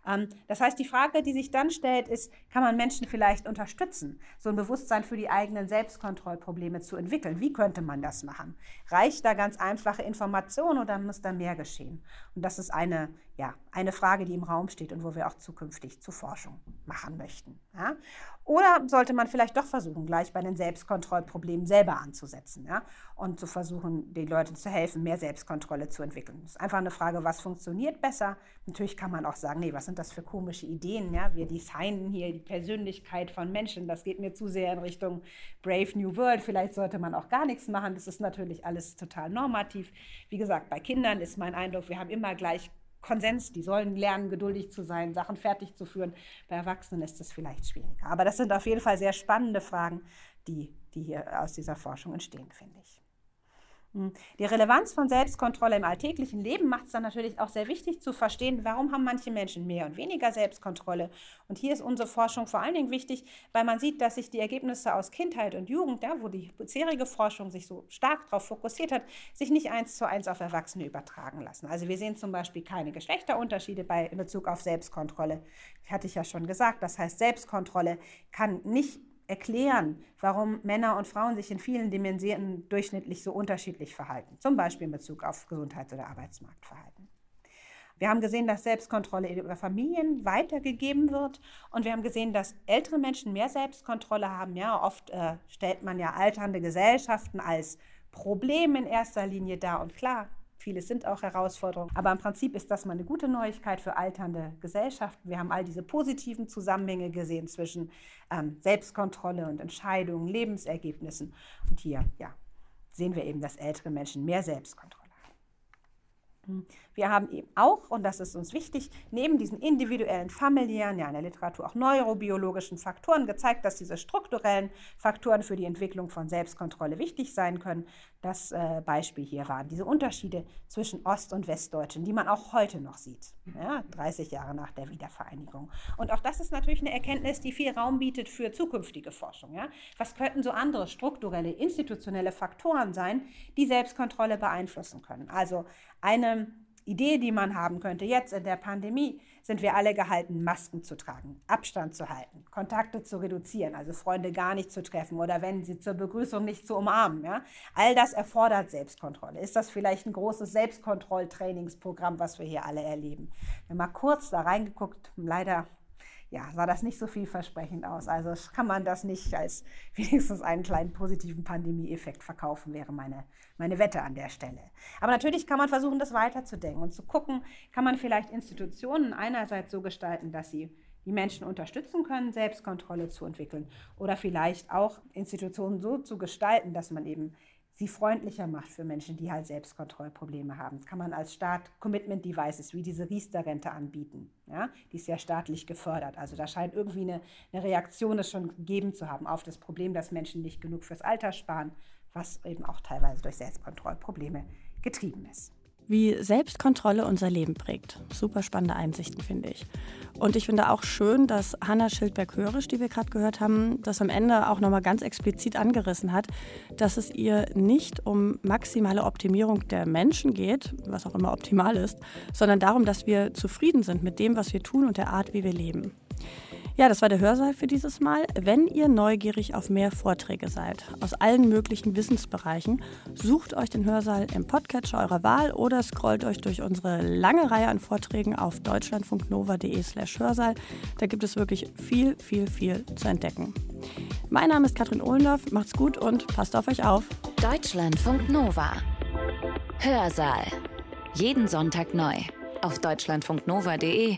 Ähm, das heißt, die Frage, die sich dann stellt, ist, kann man Menschen vielleicht unterstützen, so ein Bewusstsein für die eigenen Selbstkontrollprobleme zu entwickeln? Wie könnte man das machen? Reicht da ganz einfache Information oder muss da mehr geschehen? Und das ist eine, ja, eine Frage, die im Raum steht und wo wir auch zukünftig zu Forschung machen möchten. Ja? Oder sollte man vielleicht doch versuchen, gleich bei den Selbstkontrollproblemen selber anzusetzen ja? und zu versuchen, den Leuten zu helfen, mehr Selbstkontrolle zu entwickeln? Das ist einfach eine Frage, was funktioniert besser? Natürlich kann man auch sagen, nee, was sind das für komische Ideen? Ja? Wir designen hier die Persönlichkeit von Menschen. Das geht mir zu sehr in Richtung Brave New World. Vielleicht sollte man auch gar nichts machen. Das ist natürlich alles total normativ. Wie gesagt, bei Kindern ist mein Eindruck, wir haben immer gleich Konsens, die sollen lernen, geduldig zu sein, Sachen fertig zu führen. Bei Erwachsenen ist das vielleicht schwieriger. Aber das sind auf jeden Fall sehr spannende Fragen, die, die hier aus dieser Forschung entstehen, finde ich. Hm. Die Relevanz von Selbstkontrolle im alltäglichen Leben macht es dann natürlich auch sehr wichtig zu verstehen, warum haben manche Menschen mehr und weniger Selbstkontrolle. Und hier ist unsere Forschung vor allen Dingen wichtig, weil man sieht, dass sich die Ergebnisse aus Kindheit und Jugend, ja, wo die bisherige Forschung sich so stark darauf fokussiert hat, sich nicht eins zu eins auf Erwachsene übertragen lassen. Also wir sehen zum Beispiel keine Geschlechterunterschiede bei, in Bezug auf Selbstkontrolle. Das hatte ich ja schon gesagt. Das heißt, Selbstkontrolle kann nicht erklären, warum Männer und Frauen sich in vielen Dimensionen durchschnittlich so unterschiedlich verhalten, zum Beispiel in Bezug auf Gesundheits- oder Arbeitsmarktverhalten. Wir haben gesehen, dass Selbstkontrolle über Familien weitergegeben wird und wir haben gesehen, dass ältere Menschen mehr Selbstkontrolle haben. Ja, oft äh, stellt man ja alternde Gesellschaften als Problem in erster Linie dar und klar, Vieles sind auch Herausforderungen. Aber im Prinzip ist das mal eine gute Neuigkeit für alternde Gesellschaften. Wir haben all diese positiven Zusammenhänge gesehen zwischen ähm, Selbstkontrolle und Entscheidungen, Lebensergebnissen. Und hier ja, sehen wir eben, dass ältere Menschen mehr Selbstkontrolle haben. Wir haben eben auch, und das ist uns wichtig, neben diesen individuellen, familiären, ja in der Literatur auch neurobiologischen Faktoren gezeigt, dass diese strukturellen Faktoren für die Entwicklung von Selbstkontrolle wichtig sein können. Das äh, Beispiel hier waren diese Unterschiede zwischen Ost- und Westdeutschen, die man auch heute noch sieht, ja, 30 Jahre nach der Wiedervereinigung. Und auch das ist natürlich eine Erkenntnis, die viel Raum bietet für zukünftige Forschung. Ja. Was könnten so andere strukturelle, institutionelle Faktoren sein, die Selbstkontrolle beeinflussen können? Also eine Idee, die man haben könnte, jetzt in der Pandemie sind wir alle gehalten, Masken zu tragen, Abstand zu halten, Kontakte zu reduzieren, also Freunde gar nicht zu treffen oder wenn sie zur Begrüßung nicht zu umarmen. Ja? All das erfordert Selbstkontrolle. Ist das vielleicht ein großes Selbstkontrolltrainingsprogramm, was wir hier alle erleben? Wir haben mal kurz da reingeguckt, leider ja, sah das nicht so vielversprechend aus. Also kann man das nicht als wenigstens einen kleinen positiven Pandemie-Effekt verkaufen, wäre meine, meine Wette an der Stelle. Aber natürlich kann man versuchen, das weiterzudenken und zu gucken, kann man vielleicht Institutionen einerseits so gestalten, dass sie die Menschen unterstützen können, Selbstkontrolle zu entwickeln oder vielleicht auch Institutionen so zu gestalten, dass man eben sie freundlicher macht für Menschen, die halt Selbstkontrollprobleme haben. Das kann man als Staat Commitment Devices wie diese Riester-Rente anbieten. Ja? Die ist ja staatlich gefördert. Also da scheint irgendwie eine, eine Reaktion es schon gegeben zu haben auf das Problem, dass Menschen nicht genug fürs Alter sparen, was eben auch teilweise durch Selbstkontrollprobleme getrieben ist wie Selbstkontrolle unser Leben prägt. Super spannende Einsichten, finde ich. Und ich finde auch schön, dass Hanna Schildberg-Hörisch, die wir gerade gehört haben, das am Ende auch nochmal ganz explizit angerissen hat, dass es ihr nicht um maximale Optimierung der Menschen geht, was auch immer optimal ist, sondern darum, dass wir zufrieden sind mit dem, was wir tun und der Art, wie wir leben. Ja, das war der Hörsaal für dieses Mal. Wenn ihr neugierig auf mehr Vorträge seid, aus allen möglichen Wissensbereichen, sucht euch den Hörsaal im Podcatcher eurer Wahl oder scrollt euch durch unsere lange Reihe an Vorträgen auf deutschlandfunknova.de slash Hörsaal. Da gibt es wirklich viel, viel, viel zu entdecken. Mein Name ist Katrin Ohlendorf, macht's gut und passt auf euch auf. Deutschlandfunk Nova. Hörsaal. Jeden Sonntag neu auf deutschlandfunknova.de